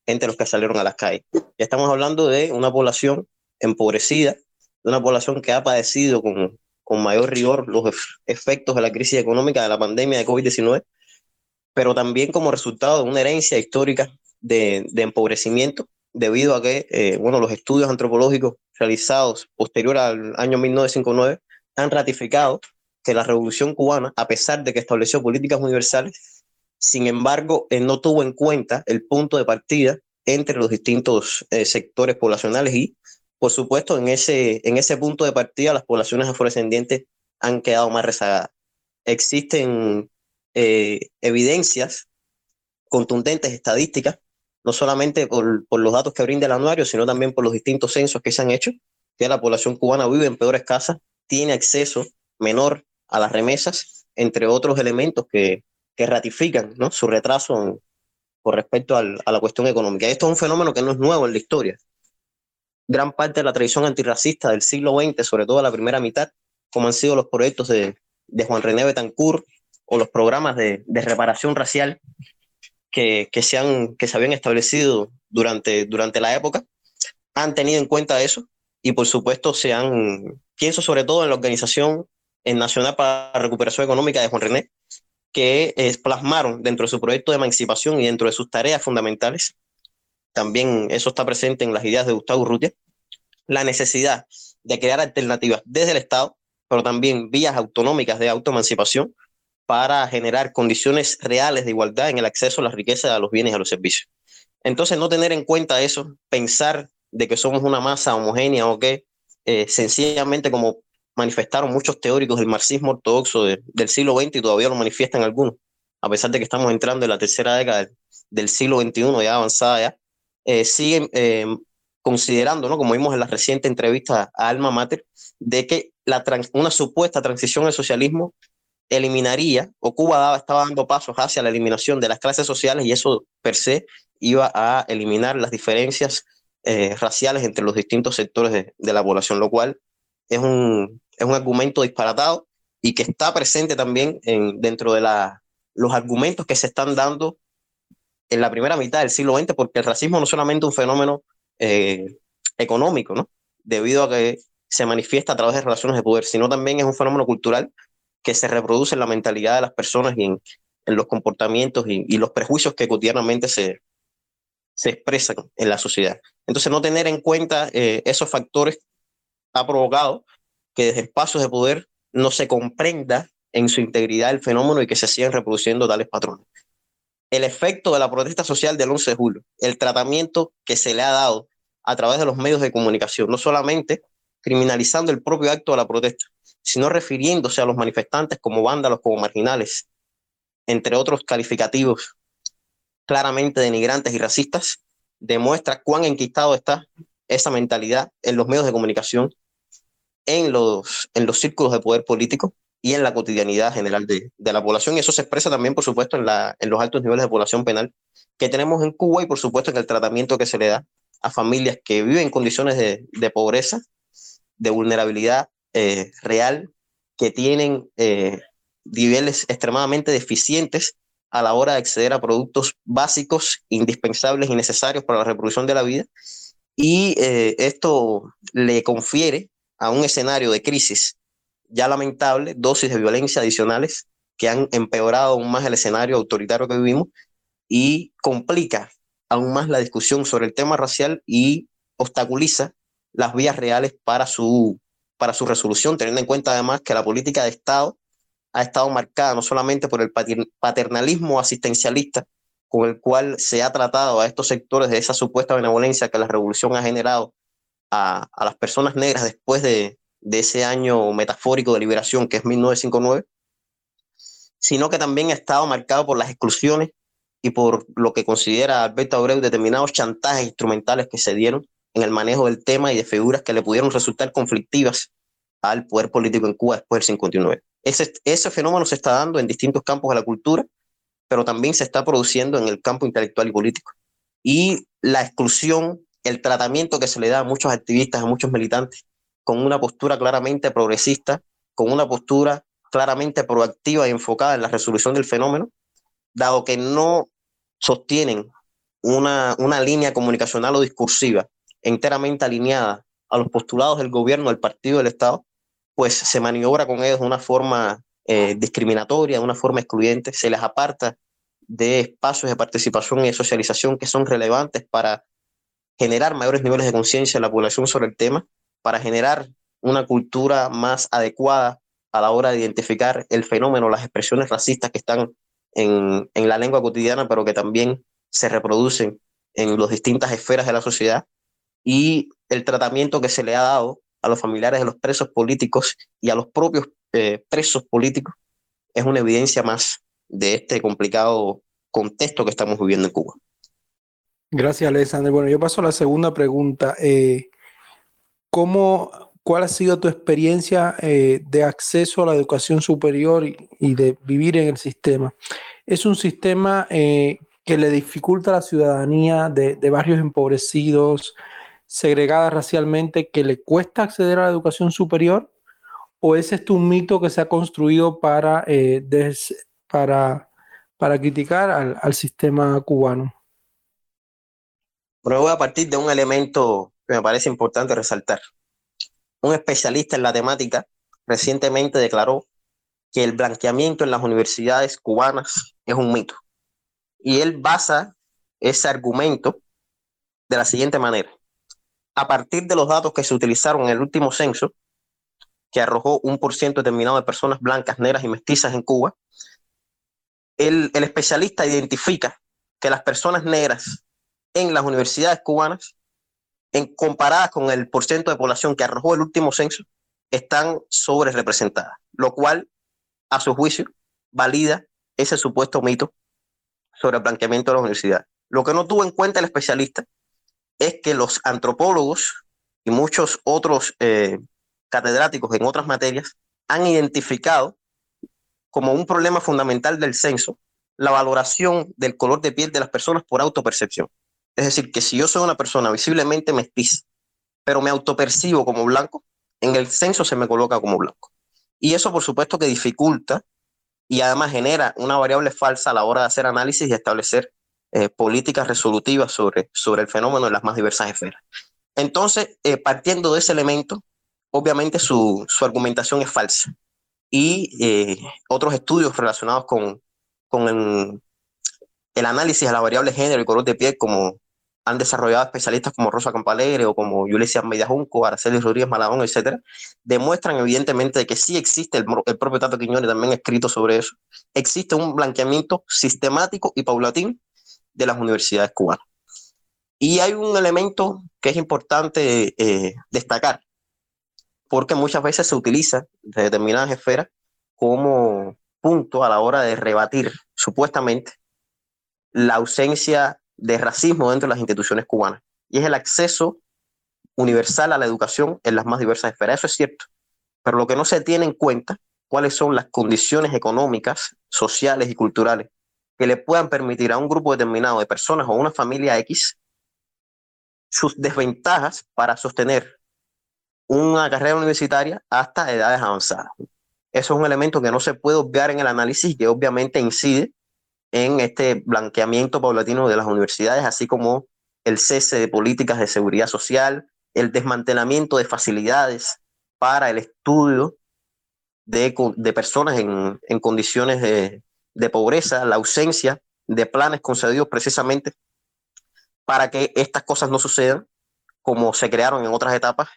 entre los que salieron a las calles. Ya estamos hablando de una población empobrecida, de una población que ha padecido con, con mayor rigor los efectos de la crisis económica de la pandemia de COVID-19, pero también como resultado de una herencia histórica de, empobrecimiento debido a que, eh, bueno, los estudios antropológicos realizados posterior al año 1959 han ratificado que la revolución cubana, a pesar de que estableció políticas universales, sin embargo, eh, no tuvo en cuenta el punto de partida entre los distintos eh, sectores poblacionales y, por supuesto, en ese, en ese punto de partida las poblaciones afrodescendientes han quedado más rezagadas. Existen evidencias contundentes, estadísticas, no solamente por, los datos que brinda el anuario, sino también por los distintos censos que se han hecho, que la población cubana vive en peores casas, tiene acceso menor a las remesas, entre otros elementos que, que ratifican ¿no? su retraso con respecto a la cuestión económica. Esto es un fenómeno que no es nuevo en la historia. Gran parte de la tradición antirracista del siglo XX, sobre todo la primera mitad, como han sido los proyectos de, de Juan René Betancourt o los programas de, de reparación racial que, que, se, han, que se habían establecido durante, durante la época han tenido en cuenta eso y por supuesto se han, pienso sobre todo en la Organización Nacional para la Recuperación Económica de Juan René, que plasmaron dentro de su proyecto de emancipación y dentro de sus tareas fundamentales, también eso está presente en las ideas de Gustavo Urrutia, la necesidad de crear alternativas desde el Estado, pero también vías autonómicas de autoemancipación para generar condiciones reales de igualdad en el acceso a la riqueza, a los bienes y a los servicios. Entonces, no tener en cuenta eso, pensar de que somos una masa homogénea o que eh, sencillamente como manifestaron muchos teóricos del marxismo ortodoxo del siglo XX y todavía lo manifiestan algunos, a pesar de que estamos entrando en la tercera década del, siglo XXI ya avanzada ya, eh, siguen eh, considerando, ¿no? como vimos en la reciente entrevista a Alma Mater, de que la una supuesta transición al socialismo eliminaría, o Cuba estaba dando pasos hacia la eliminación de las clases sociales y eso per se iba a eliminar las diferencias eh, raciales entre los distintos sectores de, de, la población, lo cual es un, es un argumento disparatado y que está presente también en, dentro de los argumentos que se están dando en la primera mitad del siglo XX, porque el racismo no es solamente un fenómeno eh, económico, ¿no? debido a que se manifiesta a través de relaciones de poder, sino también es un fenómeno cultural que se reproduce en la mentalidad de las personas y en, los comportamientos y, los prejuicios que cotidianamente se, se expresan en la sociedad. Entonces, no tener en cuenta eh, esos factores ha provocado que desde espacios de poder no se comprenda en su integridad el fenómeno y que se sigan reproduciendo tales patrones. El efecto de la protesta social del 11 de julio, el tratamiento que se le ha dado a través de los medios de comunicación, no solamente criminalizando el propio acto de la protesta, sino refiriéndose a los manifestantes como vándalos, como marginales, entre otros calificativos claramente denigrantes y racistas, demuestra cuán enquistado está esa mentalidad en los medios de comunicación, en los, en los círculos de poder político y en la cotidianidad general de, de la población. Y eso se expresa también, por supuesto, en, la, en los altos niveles de población penal que tenemos en Cuba y, por supuesto, en el tratamiento que se le da a familias que viven en condiciones de, de pobreza, de vulnerabilidad eh, real que tienen eh, niveles extremadamente deficientes a la hora de acceder a productos básicos, indispensables y necesarios para la reproducción de la vida, y eh, esto le confiere a un escenario de crisis ya lamentable dosis de violencia adicionales que han empeorado aún más el escenario autoritario que vivimos y complica aún más la discusión sobre el tema racial y obstaculiza las vías reales para su, para su resolución, teniendo en cuenta además que la política de Estado ha estado marcada no solamente por el paternalismo asistencialista con el cual se ha tratado a estos sectores de esa supuesta benevolencia que la revolución ha generado a, las personas negras después de, de ese año metafórico de liberación que es 1959, sino que también ha estado marcado por las exclusiones y por lo que considera Alberto Abreu determinados chantajes instrumentales que se dieron en el manejo del tema y de figuras que le pudieron resultar conflictivas al poder político en Cuba después del 59. Ese, ese fenómeno se está dando en distintos campos de la cultura, pero también se está produciendo en el campo intelectual y político. Y la exclusión, el tratamiento que se le da a muchos activistas, a muchos militantes, con una postura claramente progresista, con una postura claramente proactiva y enfocada en la resolución del fenómeno, dado que no sostienen una, una línea comunicacional o discursiva enteramente alineada a los postulados del gobierno, del partido, del Estado, pues se maniobra con ellos de una forma eh, discriminatoria, de una forma excluyente, se les aparta de espacios de participación y de socialización que son relevantes para generar mayores niveles de conciencia en la población sobre el tema, para generar una cultura más adecuada a la hora de identificar el fenómeno, las expresiones racistas que están en, en la lengua cotidiana, pero que también se reproducen en las distintas esferas de la sociedad, y el tratamiento que se le ha dado a los familiares de los presos políticos y a los propios eh, presos políticos es una evidencia más de este complicado contexto que estamos viviendo en Cuba. Gracias, Alexander. Bueno, yo paso a la segunda pregunta. Eh, ¿cómo, ¿Cuál ha sido tu experiencia eh, de acceso a la educación superior y, de vivir en el sistema? Es un sistema eh, que le dificulta a la ciudadanía de, barrios empobrecidos, segregada racialmente, que le cuesta acceder a la educación superior? ¿O ese es un mito que se ha construido para, eh, para, para criticar al sistema cubano? Bueno, voy a partir de un elemento que me parece importante resaltar un especialista en la temática recientemente declaró que el blanqueamiento en las universidades cubanas es un mito. Y él basa ese argumento de la siguiente manera. A partir de los datos que se utilizaron en el último censo, que arrojó un por ciento determinado de personas blancas, negras y mestizas en Cuba, el, el especialista identifica que las personas negras en las universidades cubanas en comparadas con el porcentaje de población que arrojó el último censo, están sobre representadas, lo cual, a su juicio, valida ese supuesto mito sobre el blanqueamiento de la universidad. Lo que no tuvo en cuenta el especialista es que los antropólogos y muchos otros eh, catedráticos en otras materias han identificado como un problema fundamental del censo la valoración del color de piel de las personas por autopercepción. Es decir, que si yo soy una persona visiblemente mestiza, pero me autopercibo como blanco, en el censo se me coloca como blanco. Y eso, por supuesto, que dificulta y además genera una variable falsa a la hora de hacer análisis y establecer eh, políticas resolutivas sobre, sobre el fenómeno en las más diversas esferas. Entonces, eh, partiendo de ese elemento, obviamente su, su argumentación es falsa. Y eh, otros estudios relacionados con, con el, el, análisis de la variable género y color de piel, como han desarrollado especialistas como Rosa Campalegre o como Yulesia Mediajunco, Araceli Rodríguez Malagón, etcétera, demuestran evidentemente que sí existe, el, propio Tato Quiñones también escrito sobre eso, existe un blanqueamiento sistemático y paulatino de las universidades cubanas. Y hay un elemento que es importante eh, destacar, porque muchas veces se utiliza de determinadas esferas como punto a la hora de rebatir supuestamente la ausencia de racismo dentro de las instituciones cubanas, y es el acceso universal a la educación en las más diversas esferas. Eso es cierto, pero lo que no se tiene en cuenta, cuáles son las condiciones económicas, sociales y culturales que le puedan permitir a un grupo determinado de personas o una familia X sus desventajas para sostener una carrera universitaria hasta edades avanzadas. Eso es un elemento que no se puede obviar en el análisis y que obviamente incide en este blanqueamiento paulatino de las universidades, así como el cese de políticas de seguridad social, el desmantelamiento de facilidades para el estudio de, de personas en, en condiciones de, de pobreza, la ausencia de planes concedidos precisamente para que estas cosas no sucedan como se crearon en otras etapas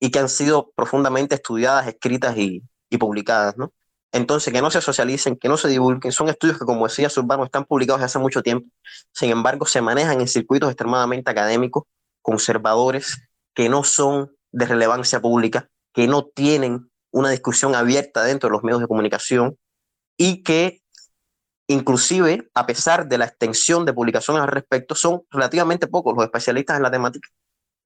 y que han sido profundamente estudiadas, escritas y, y publicadas, ¿no? Entonces, que no se socialicen, que no se divulguen, son estudios que, como decía Surbano, están publicados hace mucho tiempo, sin embargo, se manejan en circuitos extremadamente académicos, conservadores, que no son de relevancia pública, que no tienen una discusión abierta dentro de los medios de comunicación y que inclusive, a pesar de la extensión de publicaciones al respecto, son relativamente pocos los especialistas en la temática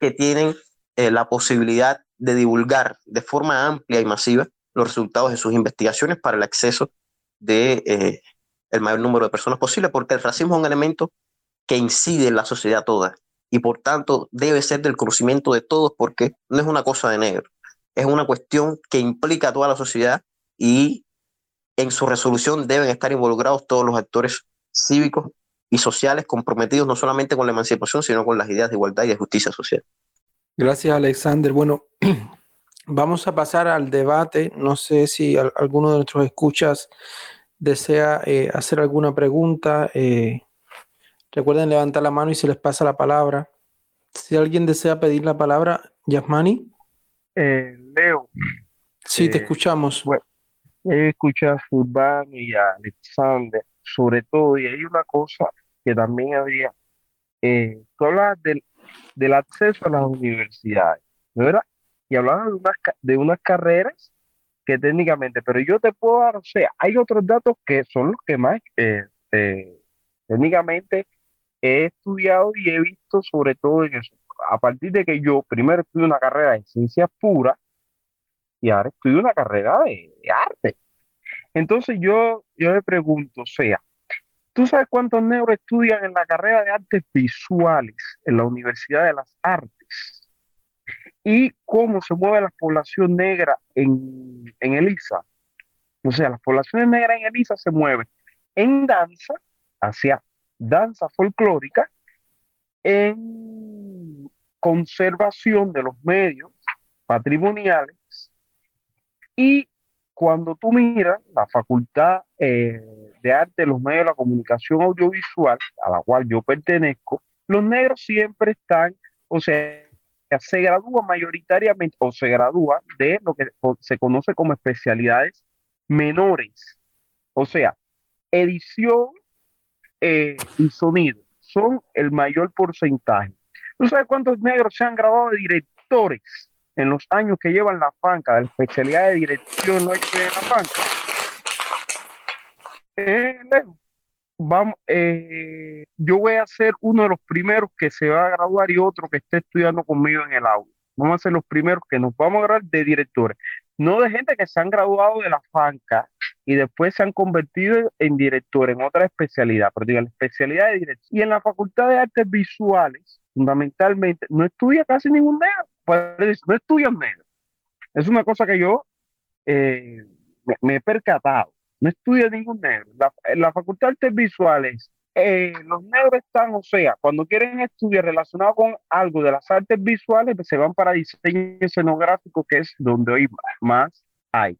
que tienen eh, la posibilidad de divulgar de forma amplia y masiva los resultados de sus investigaciones para el acceso de eh, el mayor número de personas posible, porque el racismo es un elemento que incide en la sociedad toda y por tanto debe ser del conocimiento de todos porque no es una cosa de negro, es una cuestión que implica a toda la sociedad y en su resolución deben estar involucrados todos los actores cívicos y sociales comprometidos no solamente con la emancipación, sino con las ideas de igualdad y de justicia social. Gracias, Alexander. Bueno, Vamos a pasar al debate. No sé si alguno de nuestros escuchas desea eh, hacer alguna pregunta. Eh, recuerden levantar la mano y se les pasa la palabra. Si alguien desea pedir la palabra, Yasmani. Eh, Leo. Sí, te escuchamos. Bueno, escuché a Urbano y a Alexander, sobre todo, y hay una cosa que también había. tú hablas del, del acceso a las universidades, ¿verdad? Y hablaba de unas, de unas carreras que técnicamente, pero yo te puedo dar, o sea, hay otros datos que son los que más eh, técnicamente he estudiado y he visto sobre todo en eso. A partir de que yo primero estudié una carrera de ciencias puras y ahora estudio una carrera de, arte. Entonces yo, yo le pregunto, o sea, ¿tú sabes cuántos negros estudian en la carrera de artes visuales en la Universidad de las Artes? Y cómo se mueve la población negra en, en Elisa. O sea, las poblaciones negras en Elisa se mueven en danza, hacia danza folclórica, en conservación de los medios patrimoniales y cuando tú miras la Facultad eh, de Arte de los Medios de la Comunicación Audiovisual, a la cual yo pertenezco, los negros siempre están, o sea, se gradúa mayoritariamente o se gradúa de lo que se conoce como especialidades menores. O sea, edición eh, y sonido son el mayor porcentaje. ¿Tú sabes cuántos negros se han graduado de directores en los años que llevan la FANCA, de la especialidad de dirección no de la FANCA? Eh, eh, yo voy a ser uno de los primeros que se va a graduar y otro que esté estudiando conmigo en el aula. Vamos a ser los primeros que nos vamos a graduar de directores, no de gente que se han graduado de la FANCA y después se han convertido en directores en otra especialidad, pero digo, la especialidad de dirección. Y en la Facultad de Artes Visuales, fundamentalmente, no estudia casi ningún negro, no estudian negro. Es una cosa que yo eh, me he percatado no estudia ningún negro. La, la Facultad de Artes Visuales, eh, los negros están, o sea, cuando quieren estudiar relacionado con algo de las artes visuales, pues se van para diseño escenográfico, que es donde hoy más hay.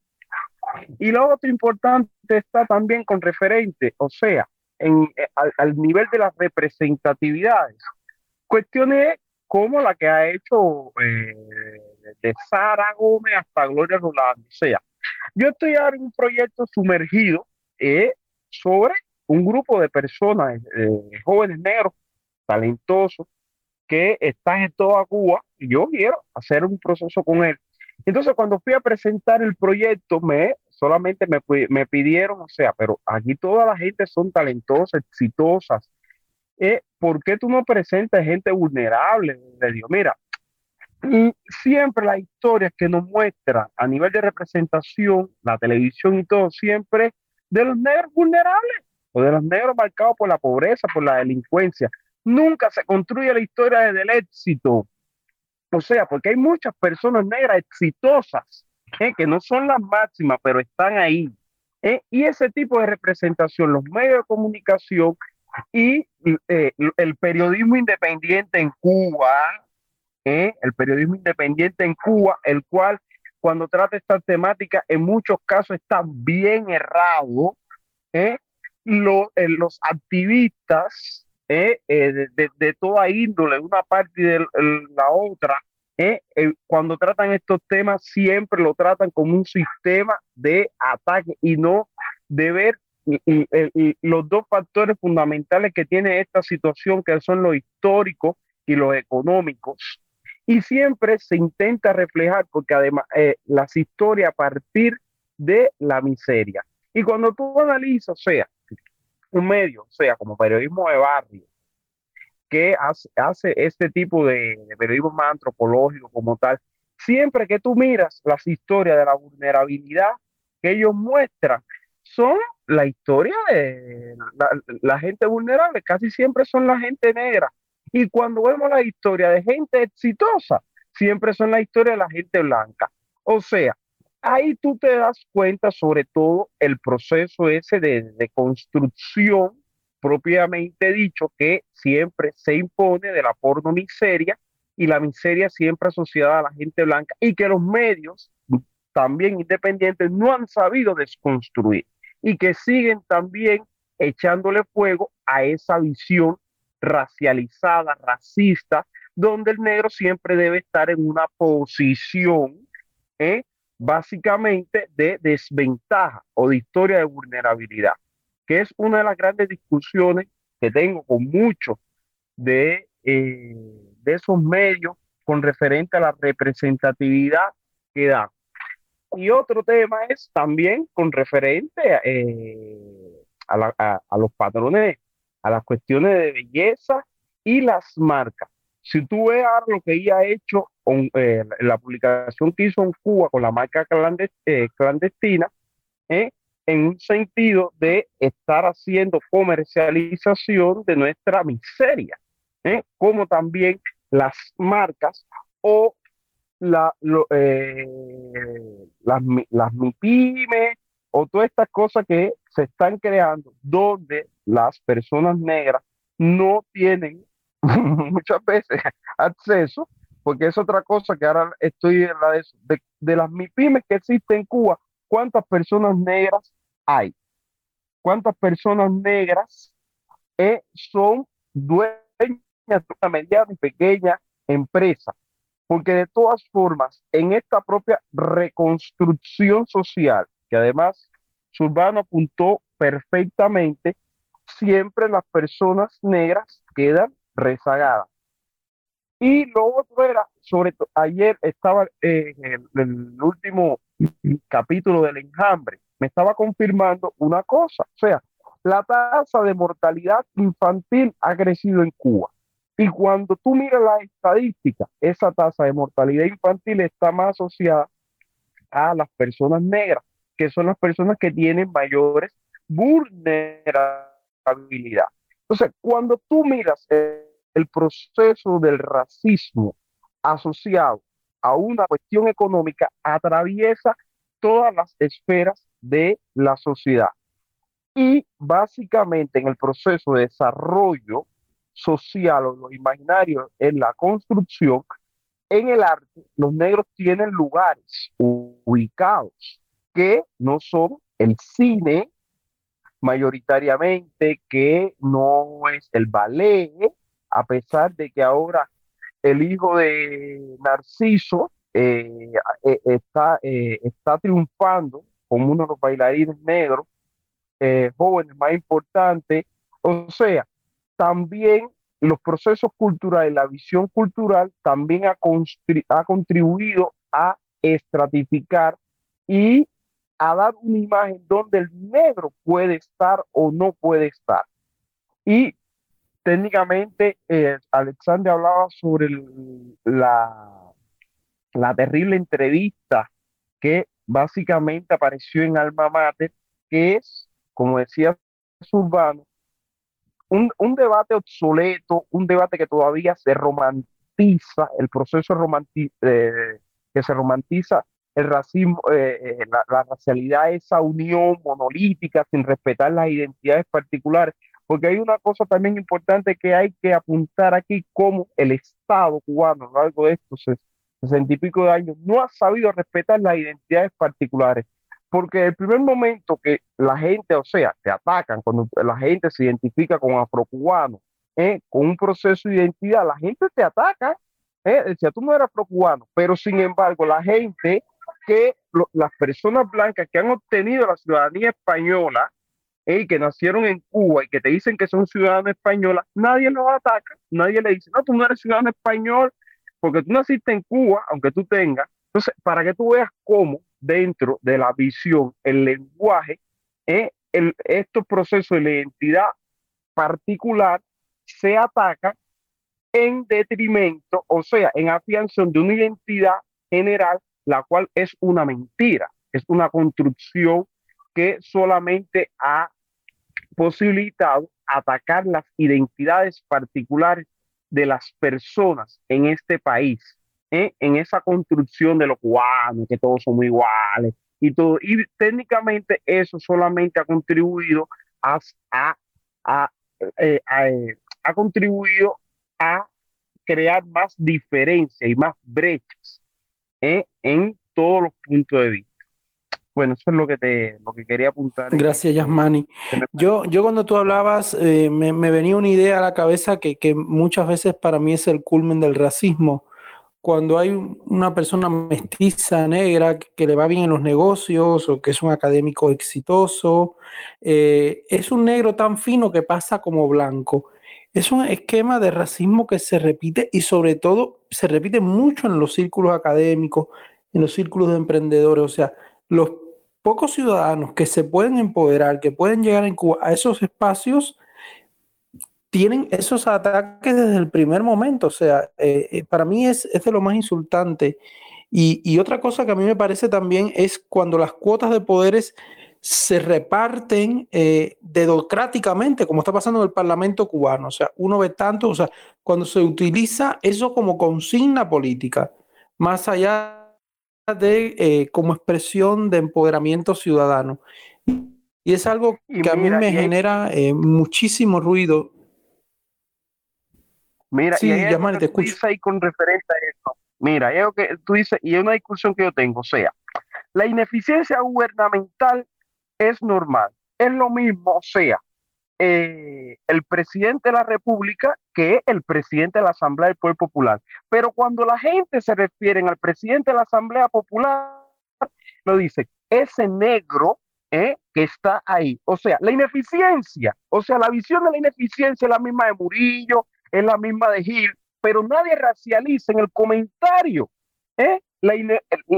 Y lo otro importante está también con referente, o sea, en, eh, al, nivel de las representatividades. Cuestiones como la que ha hecho eh, de Sara Gómez hasta Gloria Rolando. O sea, yo estoy ahora en un proyecto sumergido eh, sobre un grupo de personas, eh, jóvenes negros, talentosos, que están en toda Cuba y yo quiero hacer un proceso con él. Entonces, cuando fui a presentar el proyecto, me solamente me, me pidieron, o sea, pero aquí toda la gente son talentosas, exitosas. Eh, ¿Por qué tú no presentas gente vulnerable? Le digo, mira, siempre las historias que nos muestra a nivel de representación, la televisión y todo, siempre de los negros vulnerables o de los negros marcados por la pobreza, por la delincuencia. Nunca se construye la historia desde el éxito. O sea, porque hay muchas personas negras exitosas, ¿eh? que no son las máximas, pero están ahí. ¿eh? Y ese tipo de representación, los medios de comunicación Y eh, el periodismo independiente en Cuba, ¿eh? el periodismo independiente en Cuba, el cual cuando trata esta temática en muchos casos está bien errado. ¿eh? los activistas de, de, toda índole, una parte y de la otra, cuando tratan estos temas siempre lo tratan como un sistema de ataque y no de ver y, los dos factores fundamentales que tiene esta situación, que son los históricos y los económicos. Y siempre se intenta reflejar, porque además eh, las historias a partir de la miseria. Y cuando tú analizas, sea, un medio, sea, como periodismo de barrio, que hace, hace este tipo de periodismo más antropológico como tal, siempre que tú miras las historias de la vulnerabilidad que ellos muestran, son la historia de la, gente vulnerable, casi siempre son la gente negra. Y cuando vemos la historia de gente exitosa, siempre son la historia de la gente blanca. O sea, ahí tú te das cuenta sobre todo el proceso ese de, de construcción propiamente dicho que siempre se impone de la porno miseria y la miseria siempre asociada a la gente blanca y que los medios también independientes no han sabido desconstruir y que siguen también echándole fuego a esa visión racializada, racista, donde el negro siempre debe estar en una posición ¿eh? básicamente de desventaja o de historia de vulnerabilidad, que es una de las grandes discusiones que tengo con muchos de, eh, de esos medios con referente a la representatividad que dan. Y otro tema es también con referente eh, a, los patrones, a las cuestiones de belleza y las marcas. Si tú ves lo que ella ha hecho en eh, la publicación que hizo en Cuba con la marca eh, clandestina, en un sentido de estar haciendo comercialización de nuestra miseria, como también las marcas o la, eh, las, las MIPIMES o todas estas cosas que se están creando donde las personas negras no tienen muchas veces acceso, porque es otra cosa que ahora estoy en la de, las MIPIMES que existen en Cuba, ¿cuántas personas negras hay? ¿Cuántas personas negras eh, son dueñas de una mediana y pequeña empresa? porque de todas formas, en esta propia reconstrucción social, que además Urbano apuntó perfectamente, siempre las personas negras quedan rezagadas. Y lo otro era, sobre todo, ayer estaba en el, último capítulo del enjambre, me estaba confirmando una cosa, o sea, la tasa de mortalidad infantil ha crecido en Cuba. Y cuando tú miras las estadísticas, esa tasa de mortalidad infantil está más asociada a las personas negras, que son las personas que tienen mayores vulnerabilidad. Entonces, cuando tú miras el, proceso del racismo asociado a una cuestión económica, atraviesa todas las esferas de la sociedad. Y básicamente en el proceso de desarrollo social o lo imaginario en la construcción, en el arte, los negros tienen lugares ubicados que no son el cine mayoritariamente, que no es el ballet, a pesar de que ahora el hijo de Narciso eh, eh, está, eh, está triunfando como uno de los bailarines negros, jóvenes más importantes. O sea, también los procesos culturales, la visión cultural también ha, ha contribuido a estratificar y a dar una imagen donde el negro puede estar o no puede estar. Y técnicamente, eh, Alexander hablaba sobre la, terrible entrevista que básicamente apareció en Alma Mater, que es, como decía Urbano, un, debate obsoleto, un debate que todavía se romantiza, el proceso eh, que se romantiza el racismo, eh, eh, la, racialidad, esa unión monolítica sin respetar las identidades particulares, porque hay una cosa también importante que hay que apuntar aquí, como el Estado cubano a lo largo de estos sesenta y pico de años no ha sabido respetar las identidades particulares. Porque el primer momento que la gente, o sea, te atacan, cuando la gente se identifica con afrocubano, ¿eh? con un proceso de identidad, la gente te ataca, ¿eh? decía, tú no eres afrocubano, pero sin embargo, la gente que las personas blancas que han obtenido la ciudadanía española y que nacieron en Cuba y que te dicen que son ciudadanos españolas, nadie los ataca, nadie le dice, no, tú no eres ciudadano español porque tú naciste en Cuba, aunque tú tengas. Entonces, para que tú veas cómo dentro de la visión, el lenguaje, ¿eh? estos procesos de la identidad particular se atacan en detrimento, o sea, en afianzación de una identidad general la cual es una mentira, es una construcción que solamente ha posibilitado atacar las identidades particulares de las personas en este país, ¿eh? en esa construcción de los cubanos, que todos somos iguales y todo. Y técnicamente eso solamente ha contribuido a, a, eh, eh, ha contribuido a crear más diferencias y más brechas en todos los puntos de vista. Bueno, eso es lo que te lo que quería apuntar. Gracias, Yasmani. Yo, yo cuando tú hablabas, eh, me, venía una idea a la cabeza que, que, muchas veces para mí es el culmen del racismo. Cuando hay una persona mestiza, negra, que le va bien en los negocios o que es un académico exitoso, eh, es un negro tan fino que pasa como blanco. Es un esquema de racismo que se repite y sobre todo se repite mucho en los círculos académicos, en los círculos de emprendedores. O sea, los pocos ciudadanos que se pueden empoderar, que pueden llegar en Cuba a esos espacios, tienen esos ataques desde el primer momento. O sea, eh, eh, para mí es, es, de lo más insultante. Y, y, otra cosa que a mí me parece también es cuando las cuotas de poderes se reparten eh, dedocráticamente, como está pasando en el Parlamento cubano. O sea, uno ve tanto, o sea, cuando se utiliza eso como consigna política, más allá de eh, como expresión de empoderamiento ciudadano. Y es algo que a mí me genera eh, muchísimo ruido. Mira, sí, y te escucho. Ahí con referencia a eso. Mira, es que tú dices, y es una discusión que yo tengo, o sea, la ineficiencia gubernamental es normal. Es lo mismo, o sea, eh, el presidente de la República que el presidente de la Asamblea del Pueblo Popular. Pero cuando la gente se refiere al presidente de la Asamblea Popular, lo dice, ese negro eh, que está ahí. O sea, la ineficiencia, o sea, la visión de la ineficiencia es la misma de Murillo, es la misma de Gil, pero nadie racializa en el comentario. ¿eh? La,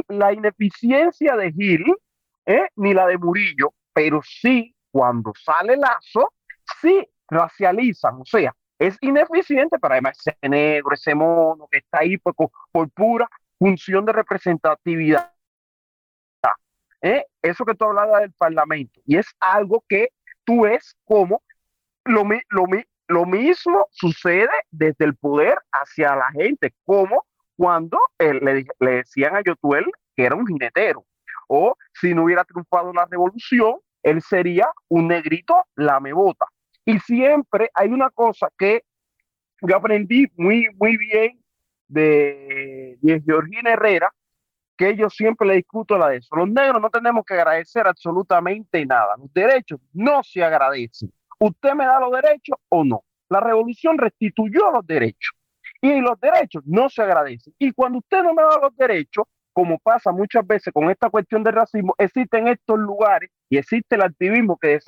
la ineficiencia de Gil ¿eh? ni la de Murillo, pero sí, cuando sale Lazo, sí racializan, o sea, es ineficiente, para además ese negro, ese mono que está ahí por, por pura función de representatividad. ¿Eh? Eso que tú hablabas del Parlamento, y es algo que tú ves como lo, lo, lo mismo sucede desde el poder hacia la gente, como cuando eh, le, le, decían a Yotuel que era un jinetero o si no hubiera triunfado la revolución, él sería un negrito lamebota. Y siempre hay una cosa que yo aprendí muy, muy bien de, de Georgina Herrera, que yo siempre le discuto la de eso. Los negros no tenemos que agradecer absolutamente nada. Los derechos no se agradecen. ¿Usted me da los derechos o no? La revolución restituyó los derechos y los derechos no se agradecen. Y cuando usted no me da los derechos, como pasa muchas veces con esta cuestión del racismo, existen estos lugares y existe el activismo que,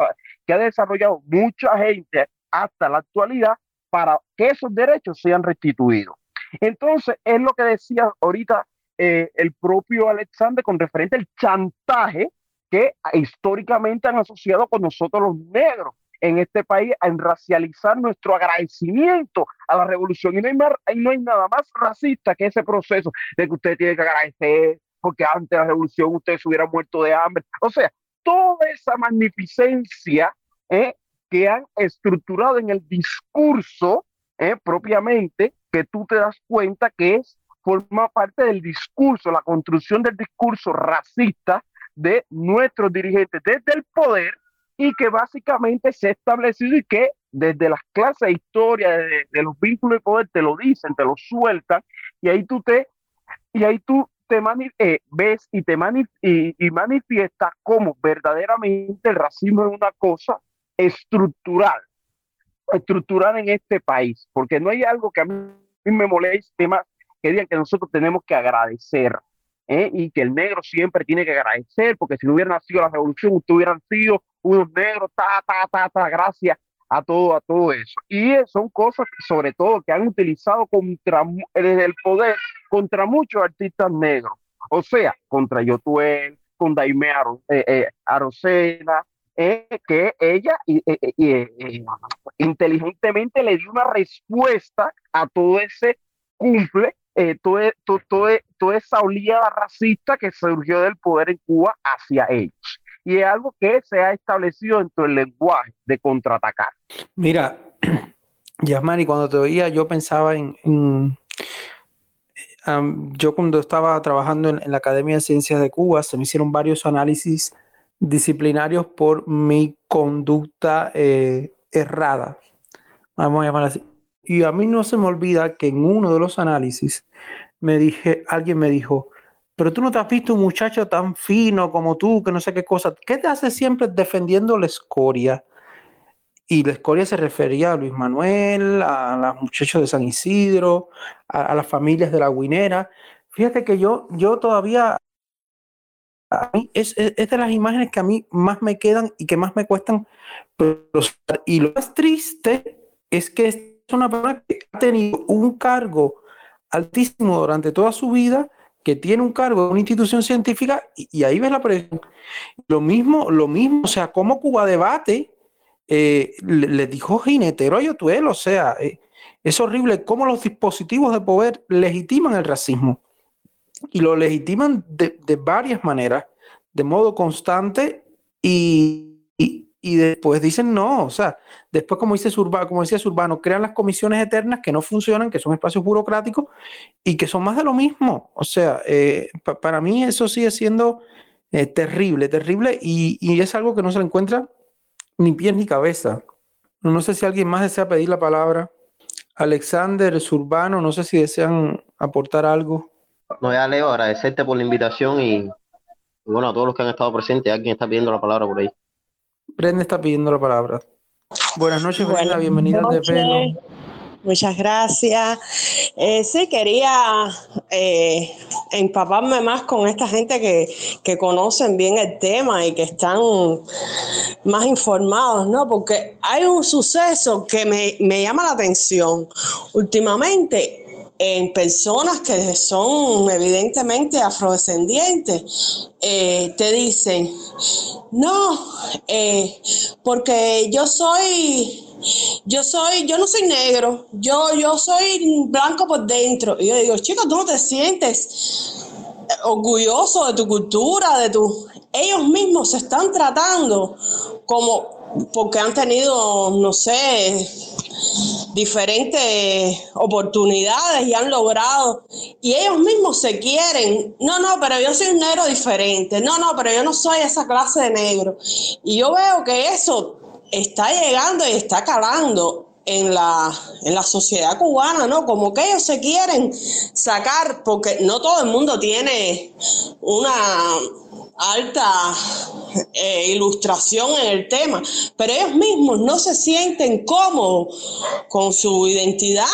ha desarrollado mucha gente hasta la actualidad para que esos derechos sean restituidos. Entonces, es lo que decía ahorita eh, el propio Alexander con referente al chantaje que históricamente han asociado con nosotros los negros en este país en racializar nuestro agradecimiento a la revolución. Y no hay, más, no hay nada más racista que ese proceso de que usted tiene que agradecer porque antes de la revolución usted se hubiera muerto de hambre. O sea, toda esa magnificencia eh, que han estructurado en el discurso eh, propiamente, que tú te das cuenta que es forma parte del discurso, la construcción del discurso racista de nuestros dirigentes desde el poder y que básicamente se ha establecido y que desde las clases de historia, de, los vínculos de poder, te lo dicen, te lo sueltan, y ahí tú te, y ahí tú te eh, ves y te mani y, manifiestas cómo verdaderamente el racismo es una cosa estructural, estructural en este país, porque no hay algo que a mí me moleste más que digan que nosotros tenemos que agradecer. ¿Eh? y que el negro siempre tiene que agradecer, porque si no hubiera nacido la revolución, hubieran sido unos negros, ta, ta, ta, ta, gracias a todo, a todo eso. Y son cosas, sobre todo, que han utilizado contra, desde el poder contra muchos artistas negros. O sea, contra Yotuel, con Daime eh, eh, Arocena, que ella inteligentemente le dio una respuesta a todo ese cumple eh, toda, esa oleada racista que surgió del poder en Cuba hacia ellos. Y es algo que se ha establecido dentro del lenguaje de contraatacar. Mira, Yasmani, cuando te oía, yo pensaba en. yo, cuando estaba trabajando en, la Academia de Ciencias de Cuba, se me hicieron varios análisis disciplinarios por mi conducta eh, errada. Vamos a llamar así. Y a mí no se me olvida que en uno de los análisis me dije, alguien me dijo, pero tú no te has visto un muchacho tan fino como tú, que no sé qué cosa. ¿Qué te hace siempre defendiendo la escoria? Y la escoria se refería a Luis Manuel, a los muchachos de San Isidro, a, las familias de la Guinera. Fíjate que yo, yo todavía, a mí es, es, de las imágenes que a mí más me quedan y que más me cuestan Y lo más triste es que una persona que ha tenido un cargo altísimo durante toda su vida, que tiene un cargo en una institución científica y, ahí ves la presión. Lo mismo, lo mismo, o sea, como Cuba Debate eh, le, dijo jinetero a Yotuel, o sea, eh, es horrible cómo los dispositivos de poder legitiman el racismo y lo legitiman de, de varias maneras, de modo constante y después dicen no, o sea, después como dice Urbano, como decía Urbano, crean las comisiones eternas que no funcionan, que son espacios burocráticos y que son más de lo mismo. O sea, eh, para mí eso sigue siendo eh, terrible, terrible y, y, es algo que no se le encuentra ni pies ni cabeza. No sé si alguien más desea pedir la palabra. Alexander, Urbano, no sé si desean aportar algo. No, ya Leo, agradecerte por la invitación y bueno, a todos los que han estado presentes, alguien está pidiendo la palabra por ahí. Brenda está pidiendo la palabra. Buenas noches, Brenda, bienvenida de. Muchas gracias. Eh, sí, quería eh, empaparme más con esta gente que, que, conocen bien el tema y que están más informados, ¿no? Porque hay un suceso que me, me llama la atención. Últimamente, en personas que son evidentemente afrodescendientes, eh, te dicen, no, eh, porque yo soy, yo soy, yo no soy negro, yo, yo soy blanco por dentro. Y yo digo, chicos, tú no te sientes orgulloso de tu cultura, de tu... Ellos mismos se están tratando como porque han tenido, no sé, diferentes oportunidades y han logrado, y ellos mismos se quieren, no, no, pero yo soy un negro diferente, no, no, pero yo no soy esa clase de negro. Y yo veo que eso está llegando y está calando en la, en la sociedad cubana, ¿no? Como que ellos se quieren sacar, porque no todo el mundo tiene una alta eh, ilustración en el tema, pero ellos mismos no se sienten cómodos con su identidad.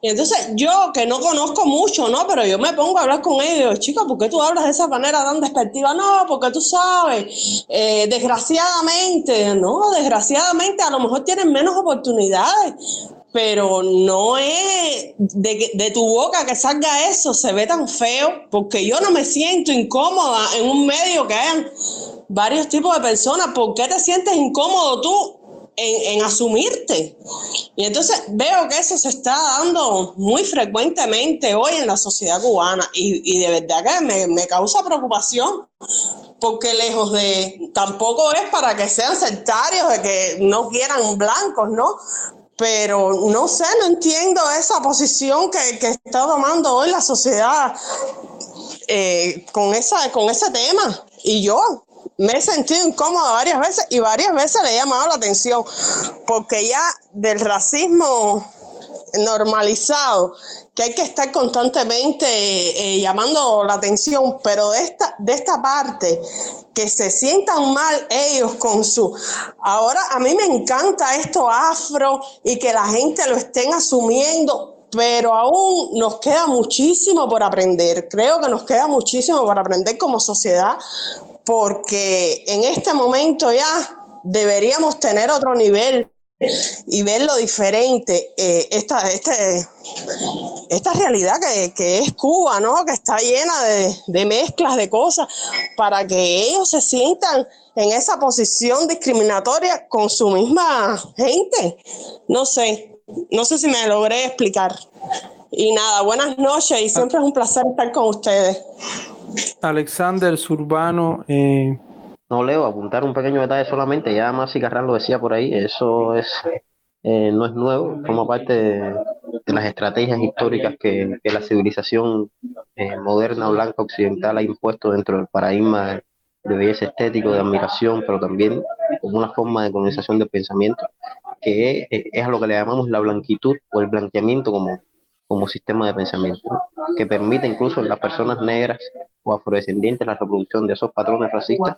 Y entonces yo, que no conozco mucho, ¿no? Pero yo me pongo a hablar con ellos, chicos, ¿por qué tú hablas de esa manera tan despectiva? No, porque tú sabes, eh, desgraciadamente, no, desgraciadamente a lo mejor tienen menos oportunidades pero no es de, de, tu boca que salga eso, se ve tan feo, porque yo no me siento incómoda en un medio que hayan varios tipos de personas. ¿Por qué te sientes incómodo tú en, asumirte? Y entonces veo que eso se está dando muy frecuentemente hoy en la sociedad cubana y, de verdad que me, me causa preocupación porque lejos de, tampoco es para que sean sectarios, de que no quieran blancos, ¿no? Pero no sé, no entiendo esa posición que, que está tomando hoy la sociedad eh, con, esa, con ese tema. Y yo, me he sentido incómoda varias veces y varias veces le he llamado la atención, porque ya del racismo normalizado, que hay que estar constantemente eh, llamando la atención, pero de esta, de esta parte, que se sientan mal ellos con su... Ahora a mí me encanta esto afro y que la gente lo estén asumiendo, pero aún nos queda muchísimo por aprender. Creo que nos queda muchísimo por aprender como sociedad, porque en este momento ya deberíamos tener otro nivel y ver lo diferente, eh, esta, este, esta realidad que, es Cuba, ¿no? Que está llena de, mezclas de cosas para que ellos se sientan en esa posición discriminatoria con su misma gente. No sé, no sé si me logré explicar. Y nada, buenas noches y siempre es un placer estar con ustedes. Alexander Surbano, eh, no, Leo, apuntar un pequeño detalle solamente, ya Masi Carran lo decía por ahí, eso es eh, no es nuevo, forma parte de, las estrategias históricas que, la civilización eh, moderna blanca occidental ha impuesto dentro del paradigma de, belleza estético, de admiración, pero también como una forma de colonización del pensamiento, que es, a lo que le llamamos la blanquitud o el blanqueamiento como, como sistema de pensamiento, que permite incluso en las personas negras o afrodescendientes la reproducción de esos patrones racistas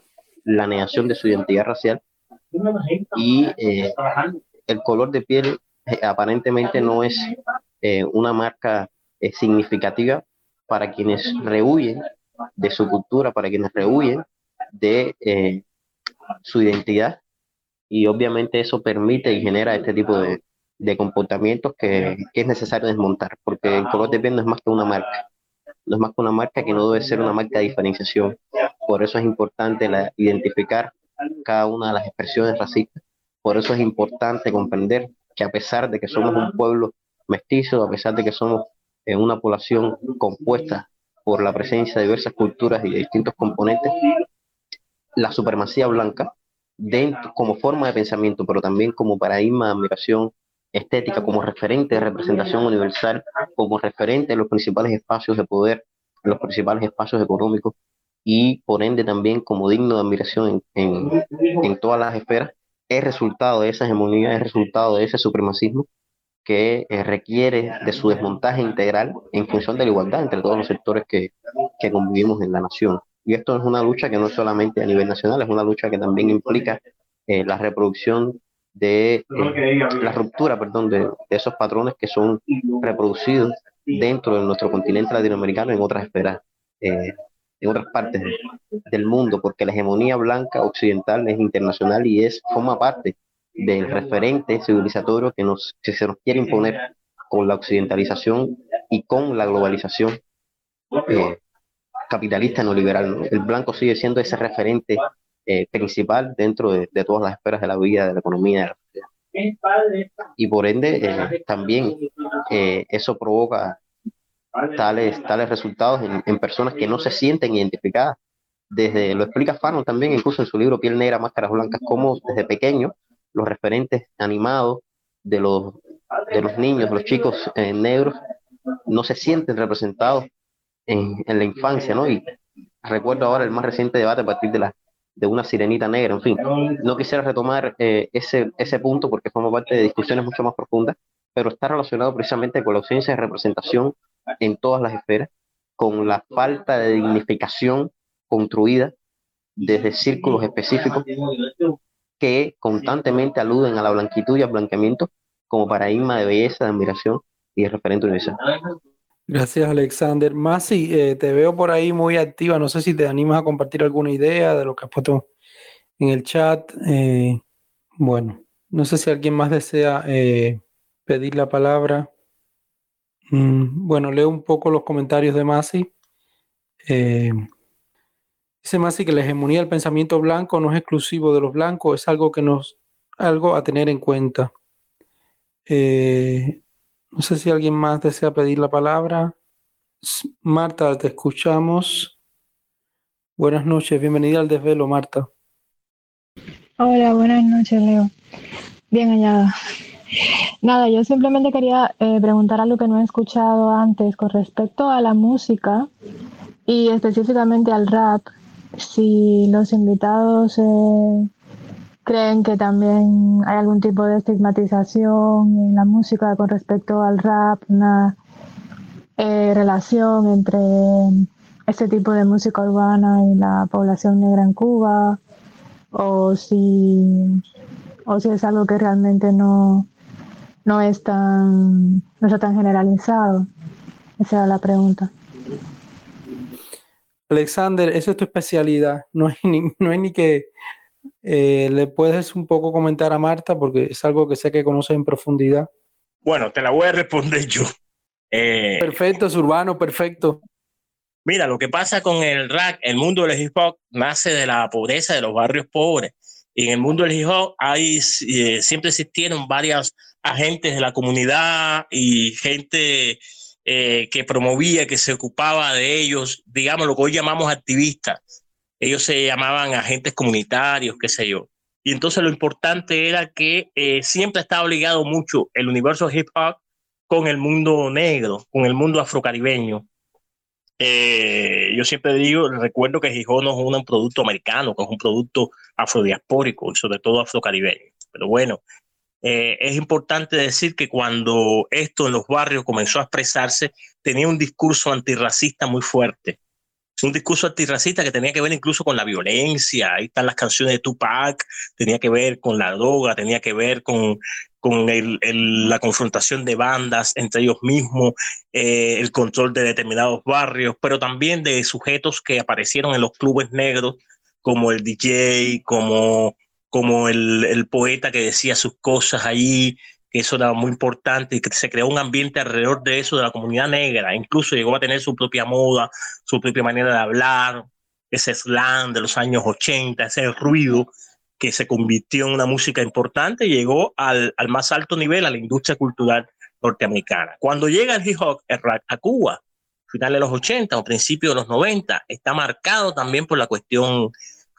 la negación de su identidad racial y eh, el color de piel eh, aparentemente no es eh, una marca significativa para quienes rehuyen de su cultura, para quienes rehuyen de su identidad. Y obviamente eso permite y genera este tipo de, de comportamientos que, que, es necesario desmontar, porque el color de piel no es más que una marca, no es más que una marca que no debe ser una marca de diferenciación, por eso es importante identificar cada una de las expresiones racistas. Por eso es importante comprender que a pesar de que somos un pueblo mestizo, a pesar de que somos eh, una población compuesta por la presencia de diversas culturas y de distintos componentes, la supremacía blanca, dentro, como forma de pensamiento, pero también como paradigma de admiración estética, como referente de representación universal, como referente en los principales espacios de poder, los principales espacios económicos, y por ende también como digno de admiración en, en, todas las esferas, es resultado de esa hegemonía, es resultado de ese supremacismo que eh, requiere de su desmontaje integral en función de la igualdad entre todos los sectores que, que convivimos en la nación. Y esto es una lucha que no solamente a nivel nacional, es una lucha que también implica eh, la reproducción de eh, la ruptura, perdón, de, esos patrones que son reproducidos dentro de nuestro continente latinoamericano en otras esferas en otras partes del mundo, porque la hegemonía blanca occidental es internacional y es forma parte del referente civilizatorio que, nos, se nos quiere imponer con la occidentalización y con la globalización eh, capitalista neoliberal. El blanco sigue siendo ese referente eh, principal dentro de, todas las esferas de la vida, de la economía, de. Y por ende, eh, también eso provoca tales, tales resultados en, personas que no se sienten identificadas. Desde, lo explica Fanon también, incluso en su libro Piel Negra, Máscaras Blancas, como desde pequeños los referentes animados de los, de los niños, los chicos eh, negros, no se sienten representados en, en, la infancia, ¿no? Y recuerdo ahora el más reciente debate a partir de, la, de una sirenita negra, en fin. No quisiera retomar eh, ese, ese punto porque forma parte de discusiones mucho más profundas, pero está relacionado precisamente con la ausencia de representación en todas las esferas, con la falta de dignificación construida desde círculos específicos que constantemente aluden a la blanquitud y al blanqueamiento como paradigma de belleza, de admiración y de referente universal. Gracias, Alexander. Masi, eh, te veo por ahí muy activa. No sé si te animas a compartir alguna idea de lo que has puesto en el chat. Eh, bueno, no sé si alguien más desea eh, pedir la palabra. Mm, bueno, leo un poco los comentarios de Masi. Eh, dice Masi que la hegemonía del pensamiento blanco no es exclusivo de los blancos, es algo que nos, algo a tener en cuenta. Eh, no sé si alguien más desea pedir la palabra. Marta, te escuchamos. Buenas noches, bienvenida al desvelo, Marta. Hola, buenas noches, Leo. Bien hallada. Nada, yo simplemente quería eh, preguntar algo que no he escuchado antes con respecto a la música y específicamente al rap. si los invitados eh, creen que también hay algún tipo de estigmatización en la música con respecto al rap, una eh, relación entre este tipo de música urbana y la población negra en Cuba, o si, o si es algo que realmente no, no, es tan, no está tan generalizado. Esa era la pregunta. Alexander, eso es tu especialidad. No es ni, no es ni que eh, le puedes un poco comentar a Marta porque es algo que sé que conoces en profundidad. Bueno, te la voy a responder yo. Eh, perfecto, es urbano, perfecto. Mira, lo que pasa con el rap, el mundo del hip hop nace de la pobreza de los barrios pobres. Y en el mundo del hip hop hay, eh, siempre existieron varios agentes de la comunidad y gente eh, que promovía, que se ocupaba de ellos, digamos lo que hoy llamamos activistas. Ellos se llamaban agentes comunitarios, qué sé yo. Y entonces lo importante era que siempre estaba ligado mucho el universo hip hop con el mundo negro, con el mundo afrocaribeño. Eh, yo siempre digo, recuerdo que Gijón no es un producto americano, que es un producto afrodiaspórico y sobre todo afrocaribeño. Pero bueno, eh, es importante decir que cuando esto en los barrios comenzó a expresarse, tenía un discurso antirracista muy fuerte. Un discurso antirracista que tenía que ver incluso con la violencia. Ahí están las canciones de Tupac, tenía que ver con la droga, tenía que ver con con el, la confrontación de bandas entre ellos mismos, eh, el control de determinados barrios, pero también de sujetos que aparecieron en los clubes negros, como el DJ, como, como el, el poeta que decía sus cosas allí, que eso era muy importante y que se creó un ambiente alrededor de eso, de la comunidad negra, incluso llegó a tener su propia moda, su propia manera de hablar, ese slang de los años 80, ese ruido que se convirtió en una música importante y llegó al, al, más alto nivel, a la industria cultural norteamericana. Cuando llega el hip hop a Cuba, finales de los 80 o principios de los 90, está marcado también por la cuestión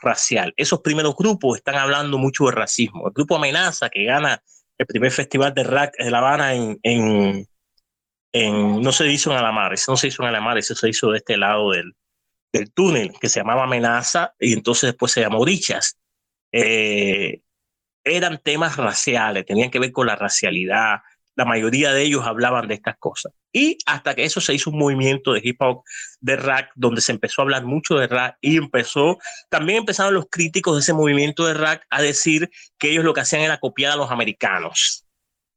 racial. Esos primeros grupos están hablando mucho de racismo. El grupo Amenaza, que gana el primer festival de rap de La Habana en, en, no se hizo en Alamar, no se hizo en Alamar, eso se hizo de este lado del, del túnel, que se llamaba Amenaza, y entonces después se llamó Richas eh, eran temas raciales, tenían que ver con la racialidad. La mayoría de ellos hablaban de estas cosas. Y hasta que eso se hizo un movimiento de hip hop, de rap, donde se empezó a hablar mucho de rap y empezó, también empezaron los críticos de ese movimiento de rap a decir que ellos lo que hacían era copiar a los americanos.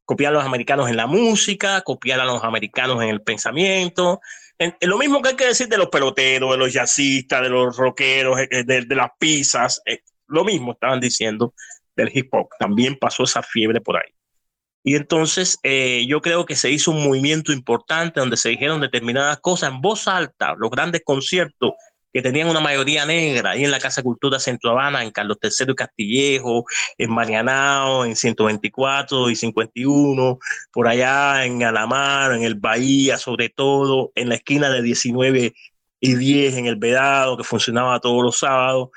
Copiar a los americanos en la música, copiar a los americanos en el pensamiento. En, lo mismo que hay que decir de los peloteros, de los jazzistas, de los rockeros, eh, de, de las pizzas. Eh, lo mismo estaban diciendo del hip hop. También pasó esa fiebre por ahí. Y entonces eh, yo creo que se hizo un movimiento importante donde se dijeron determinadas cosas en voz alta, los grandes conciertos que tenían una mayoría negra, ahí en la Casa Cultura Centro Habana, en Carlos III y Castillejo, en Marianao, en 124 y 51, por allá en Alamar, en el Bahía, sobre todo, en la esquina de 19 y 10, en el Vedado, que funcionaba todos los sábados,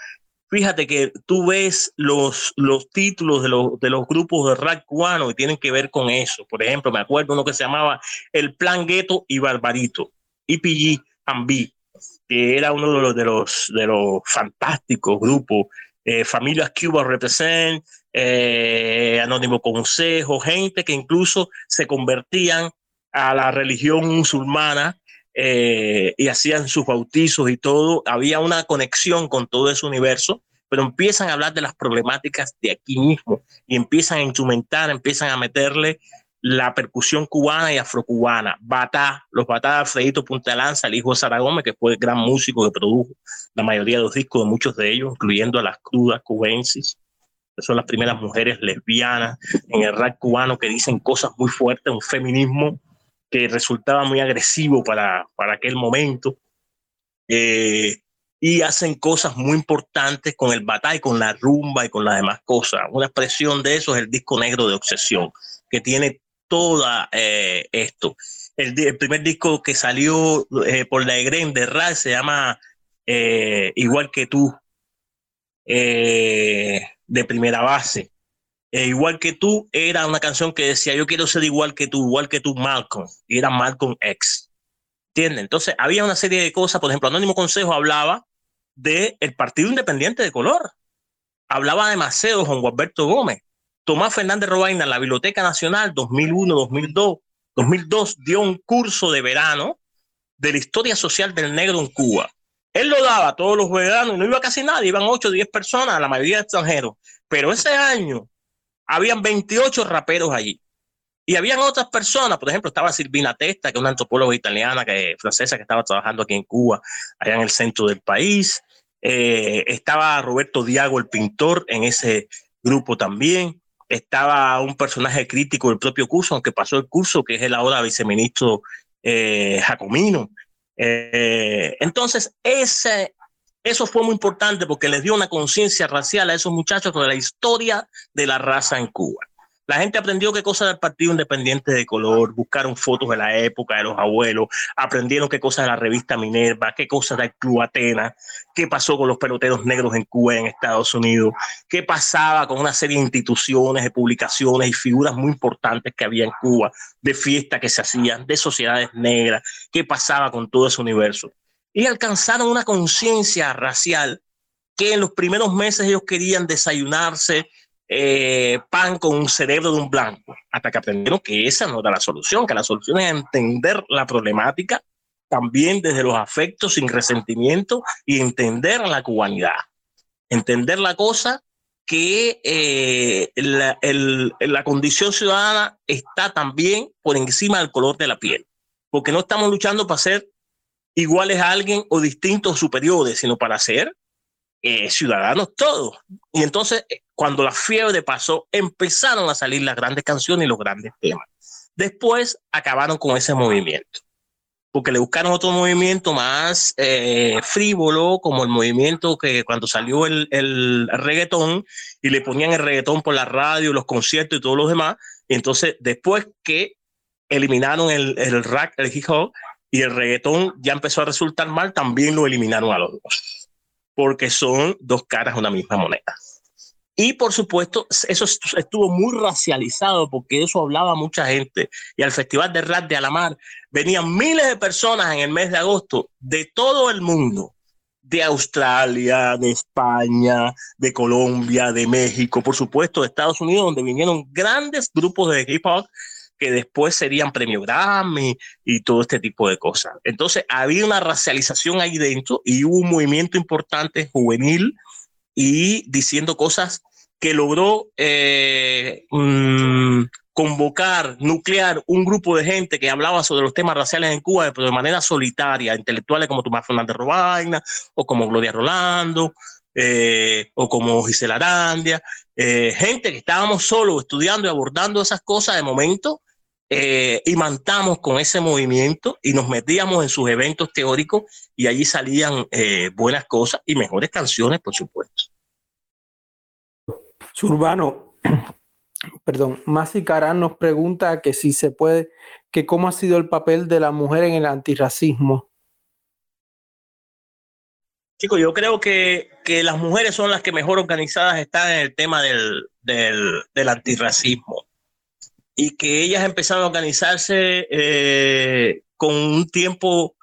fíjate que tú ves los, los títulos de los, de los grupos de rap cubano y tienen que ver con eso. Por ejemplo, me acuerdo uno que se llamaba El Plan Gueto y Barbarito, EPG and B, que era uno de los, de los, de los fantásticos grupos. Eh, Familias Cuba Represent, eh, Anónimo Consejo, gente que incluso se convertían a la religión musulmana eh, y hacían sus bautizos y todo, había una conexión con todo ese universo, pero empiezan a hablar de las problemáticas de aquí mismo y empiezan a instrumentar, empiezan a meterle la percusión cubana y afrocubana, Batá, los Batá de Alfredito Punta Lanza, el hijo de Sara Gómez, que fue el gran músico que produjo la mayoría de los discos de muchos de ellos, incluyendo a las crudas cubensis, que son las primeras mujeres lesbianas en el rap cubano que dicen cosas muy fuertes, un feminismo que resultaba muy agresivo para, para aquel momento. Eh, y hacen cosas muy importantes con el batalla, con la rumba y con las demás cosas. Una expresión de eso es el disco negro de Obsesión, que tiene toda eh, esto. El, primer disco que salió eh, por la EGREN de RAI se llama Igual que tú, de primera base. Eh, igual que tú, era una canción que decía, yo quiero ser igual que tú, igual que tú, Malcolm, y era Malcolm X. ¿Entiendes? Entonces, había una serie de cosas, por ejemplo, Anónimo Consejo hablaba del Partido Independiente de Color. Hablaba de Maceo, Juan Gualberto Gómez. Tomás Fernández Robaina en la Biblioteca Nacional 2001, 2002, 2002 dio un curso de verano de la historia social del negro en Cuba. Él lo daba todos los veranos, no iba casi nadie, iban 8 o 10 personas, la mayoría extranjeros. Pero ese año habían 28 raperos allí. Y habían otras personas, por ejemplo, estaba Silvina Testa, que es una antropóloga italiana, que, francesa, que estaba trabajando aquí en Cuba, allá en el centro del país. Eh, estaba Roberto Diago, el pintor, en ese grupo también. Estaba un personaje crítico del propio curso, aunque pasó el curso, que es el ahora viceministro eh, Jacomino. Eh, entonces, ese, eso fue muy importante porque les dio una conciencia racial a esos muchachos sobre la historia de la raza en Cuba. La gente aprendió qué cosa era el Partido Independiente de Color, buscaron fotos de la época de los abuelos, aprendieron qué cosa era la revista Minerva, qué cosa era Club Atenas, qué pasó con los peloteros negros en Cuba y en Estados Unidos, qué pasaba con una serie de instituciones, de publicaciones y figuras muy importantes que había en Cuba, de fiestas que se hacían, de sociedades negras, qué pasaba con todo ese universo. Y alcanzaron una conciencia racial que en los primeros meses ellos querían desayunarse eh, pan con un cerebro de un blanco, hasta que aprendieron que esa no era la solución, que la solución es entender la problemática también desde los afectos sin resentimiento y entender la cubanidad, entender la cosa que eh, la, la condición ciudadana está también por encima del color de la piel, porque no estamos luchando para ser iguales a alguien o distintos superiores, sino para ser eh, ciudadanos todos. Y entonces, eh, cuando la fiebre pasó, empezaron a salir las grandes canciones y los grandes temas. Después acabaron con ese movimiento, porque le buscaron otro movimiento más eh, frívolo, como el movimiento que cuando salió el, el, reggaetón y le ponían el reggaetón por la radio, los conciertos y todos los demás. Y entonces, después que eliminaron el, el rap, el hip hop y el reggaetón ya empezó a resultar mal, también lo eliminaron a los dos porque son dos caras de una misma moneda. Y por supuesto, eso estuvo muy racializado porque eso hablaba mucha gente. Y al Festival de Rap de Alamar venían miles de personas en el mes de agosto de todo el mundo, de Australia, de España, de Colombia, de México, por supuesto, de Estados Unidos, donde vinieron grandes grupos de hip hop que después serían premio Grammy y todo este tipo de cosas. Entonces había una racialización ahí dentro y hubo un movimiento importante juvenil y diciendo cosas que logró eh, mm, convocar, nuclear un grupo de gente que hablaba sobre los temas raciales en Cuba, pero de manera solitaria, intelectuales como Tomás Fernández Robaina o como Gloria Rolando. Eh, o como Gisela Arandia, eh, gente que estábamos solos estudiando y abordando esas cosas de momento, eh, y mantamos con ese movimiento y nos metíamos en sus eventos teóricos y allí salían eh, buenas cosas y mejores canciones, por supuesto. Urbano, perdón, Masi Carán nos pregunta que si se puede, que cómo ha sido el papel de la mujer en el antirracismo. Chicos, yo creo que, que, las mujeres son las que mejor organizadas están en el tema del, del, del antirracismo y que ellas empezaron a organizarse eh, con un tiempo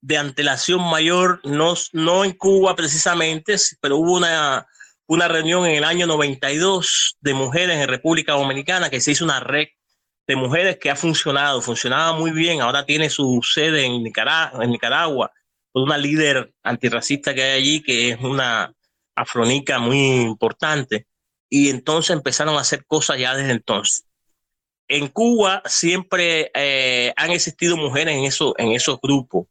de antelación mayor, no, no en Cuba precisamente, pero hubo una, una reunión en el año 92 de mujeres en República Dominicana que se hizo una red de mujeres que ha funcionado, funcionaba muy bien, ahora tiene su sede en Nicaragua, en Nicaragua una líder antirracista que hay allí, que es una afronica muy importante, y entonces empezaron a hacer cosas ya desde entonces en Cuba siempre eh, han existido mujeres en, en esos grupos.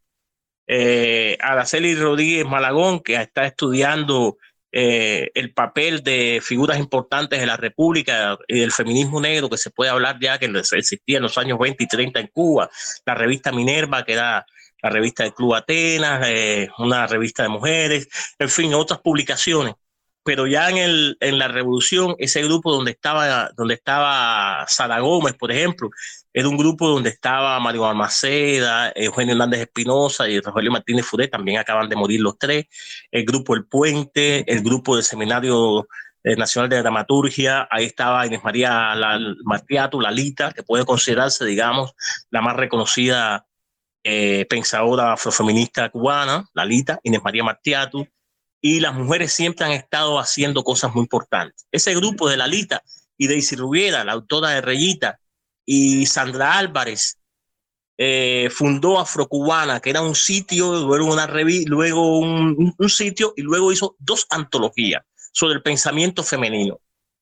Eh, Araceli Rodríguez Malagón, que está estudiando eh, el papel de figuras importantes de la República y del feminismo negro, que se puede hablar ya que existía en los años 20 y 30 en Cuba, la revista Minerva, que era la revista del Club Atenas, eh, una revista de mujeres, en fin, otras publicaciones pero ya en, el, en la revolución, ese grupo donde estaba, donde estaba Sara Gómez, por ejemplo, era un grupo donde estaba Mario Almaceda, Eugenio Hernández Espinosa y Rafael Martínez Furé, también acaban de morir los tres, el grupo El Puente, el grupo del Seminario eh, Nacional de Dramaturgia, ahí estaba Inés María Martiatu, Lalita, que puede considerarse, digamos, la más reconocida eh, pensadora afrofeminista cubana, Lalita, Inés María Martiatu, y las mujeres siempre han estado haciendo cosas muy importantes. Ese grupo de Lalita y Daisy Rubiera, la autora de Reyita, y Sandra Álvarez, eh, fundó Afrocubana, que era un sitio, luego una luego un, un, sitio y luego hizo dos antologías sobre el pensamiento femenino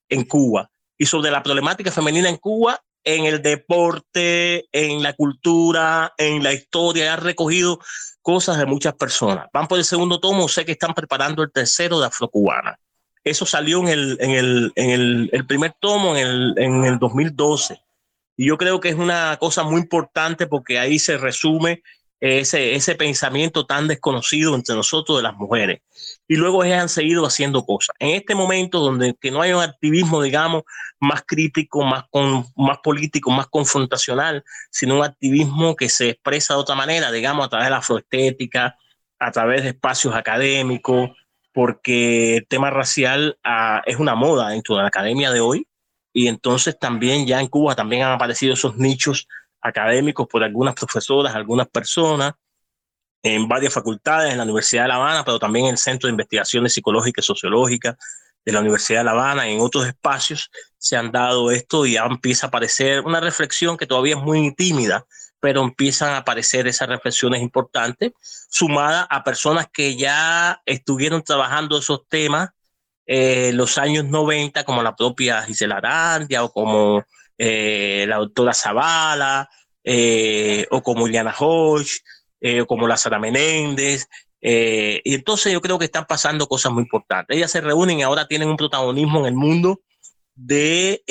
en Cuba y sobre la problemática femenina en Cuba en el deporte, en la cultura, en la historia. Ha recogido cosas de muchas personas. Van por el segundo tomo, sé que están preparando el tercero de Afrocubana. Eso salió en el, en el, en el, el primer tomo en el, en el 2012. Y yo creo que es una cosa muy importante porque ahí se resume ese, ese pensamiento tan desconocido entre nosotros de las mujeres. Y luego ellas han seguido haciendo cosas. En este momento donde que no hay un activismo, digamos, más crítico, más, con, más político, más confrontacional, sino un activismo que se expresa de otra manera, digamos, a través de la afroestética, a través de espacios académicos, porque el tema racial ah, es una moda dentro de la academia de hoy. Y entonces también ya en Cuba también han aparecido esos nichos académicos por algunas profesoras, algunas personas, en varias facultades, en la Universidad de La Habana, pero también en el Centro de Investigaciones Psicológicas y Sociológicas de la Universidad de La Habana, en otros espacios se han dado esto y ya empieza a aparecer una reflexión que todavía es muy tímida, pero empiezan a aparecer esas reflexiones importantes, sumada a personas que ya estuvieron trabajando esos temas en eh, los años 90, como la propia Gisela Arandia o como eh, la doctora Zavala, eh, o como Iliana Hodge, eh, o como la Sara Menéndez. y entonces yo creo que están pasando cosas muy importantes. Ellas se reúnen y ahora tienen un protagonismo en el mundo de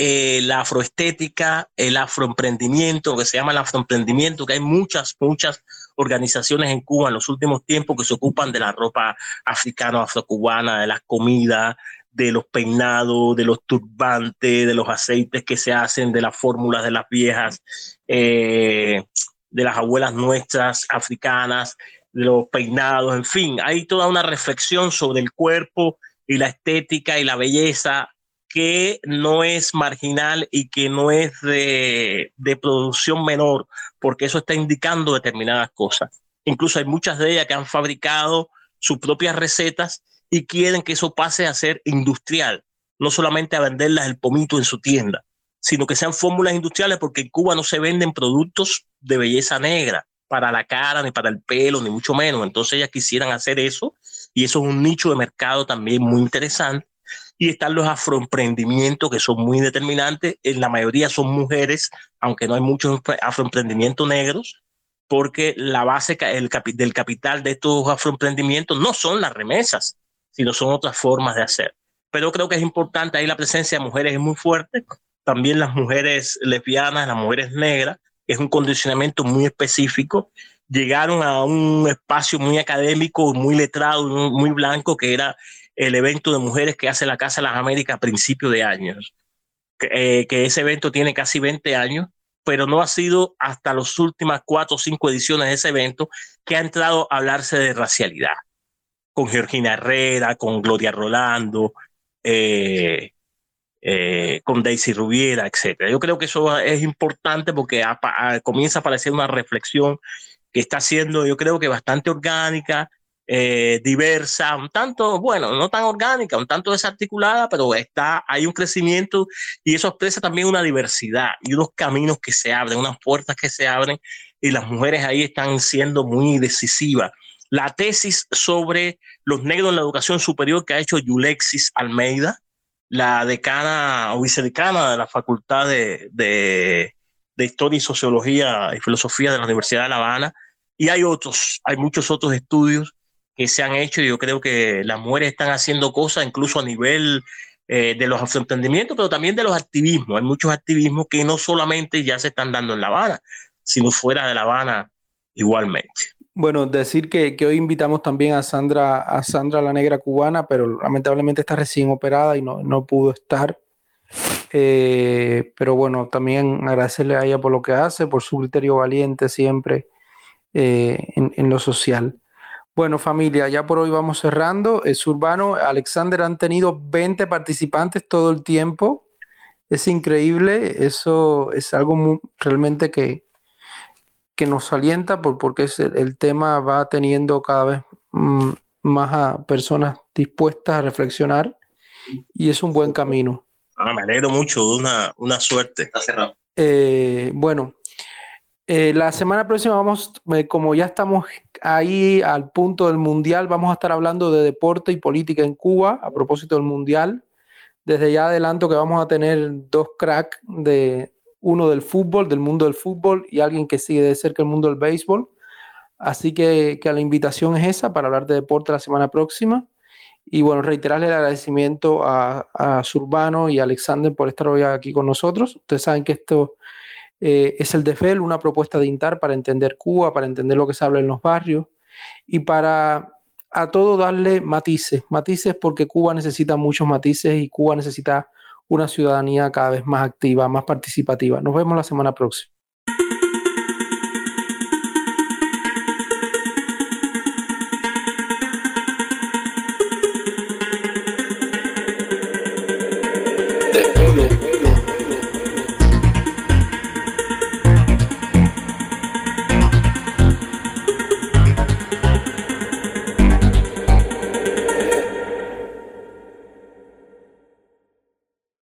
la afroestética, el afroemprendimiento, que se llama el afroemprendimiento, que hay muchas, muchas organizaciones en Cuba en los últimos tiempos que se ocupan de la ropa africana, afrocubana, de las comidas, de los peinados, de los turbantes, de los aceites que se hacen, de las fórmulas de las viejas, eh, de las abuelas nuestras africanas, de los peinados, en fin, hay toda una reflexión sobre el cuerpo y la estética y la belleza que no es marginal y que no es de, de producción menor, porque eso está indicando determinadas cosas. Incluso hay muchas de ellas que han fabricado sus propias recetas y quieren que eso pase a ser industrial, no solamente a venderlas el pomito en su tienda, sino que sean fórmulas industriales porque en Cuba no se venden productos de belleza negra para la cara, ni para el pelo, ni mucho menos. Entonces ellas quisieran hacer eso y eso es un nicho de mercado también muy interesante. Y están los afroemprendimientos que son muy determinantes. En la mayoría son mujeres, aunque no hay muchos afroemprendimientos negros, porque la base el, del capital de estos afroemprendimientos no son las remesas, sino son otras formas de hacer. Pero creo que es importante, ahí la presencia de mujeres es muy fuerte, también las mujeres lesbianas, las mujeres negras, es un condicionamiento muy específico. Llegaron a un espacio muy académico, muy letrado, muy blanco, que era el evento de mujeres que hace la Casa de las Américas a principios de años. Que, eh, que ese evento tiene casi 20 años, pero no ha sido hasta las últimas cuatro o cinco ediciones de ese evento que ha entrado a hablarse de racialidad con Georgina Herrera, con Gloria Rolando, eh, eh, con Daisy Rubiera, etc. Yo creo que eso es importante porque comienza a aparecer una reflexión que está siendo, yo creo que bastante orgánica, eh, diversa, un tanto, bueno, no tan orgánica, un tanto desarticulada, pero está, hay un crecimiento y eso expresa también una diversidad y unos caminos que se abren, unas puertas que se abren y las mujeres ahí están siendo muy decisivas la tesis sobre los negros en la educación superior que ha hecho Yulexis Almeida, la decana o vicedecana de la Facultad de, Historia y Sociología y Filosofía de la Universidad de La Habana. Y hay otros, hay muchos otros estudios que se han hecho yo creo que las mujeres están haciendo cosas incluso a nivel eh, de los emprendimientos, pero también de los activismos. Hay muchos activismos que no solamente ya se están dando en La Habana, sino fuera de La Habana igualmente. Bueno, decir que, hoy invitamos también a Sandra, a Sandra la negra cubana, pero lamentablemente está recién operada y no, pudo estar. Eh, pero bueno, también agradecerle a ella por lo que hace, por su criterio valiente siempre eh, en, lo social. Bueno, familia, ya por hoy vamos cerrando. Es urbano. Alexander han tenido 20 participantes todo el tiempo. Es increíble. Eso es algo realmente que, que nos alienta por, porque el, tema va teniendo cada vez mm, más a personas dispuestas a reflexionar y es un buen camino. Ah, me alegro mucho, una, una suerte. Eh, bueno, eh, la semana próxima vamos, eh, como ya estamos ahí al punto del Mundial, vamos a estar hablando de deporte y política en Cuba a propósito del Mundial. Desde ya adelanto que vamos a tener dos cracks de uno del fútbol, del mundo del fútbol y alguien que sigue de cerca el mundo del béisbol. Así que, que la invitación es esa para hablar de deporte la semana próxima. Y bueno, reiterarle el agradecimiento a, a Surbano y a Alexander por estar hoy aquí con nosotros. Ustedes saben que esto eh, es el DEFEL, una propuesta de INTAR para entender Cuba, para entender lo que se habla en los barrios y para a todo darle matices, matices porque Cuba necesita muchos matices y Cuba necesita una ciudadanía cada vez más activa, más participativa. Nos vemos la semana próxima.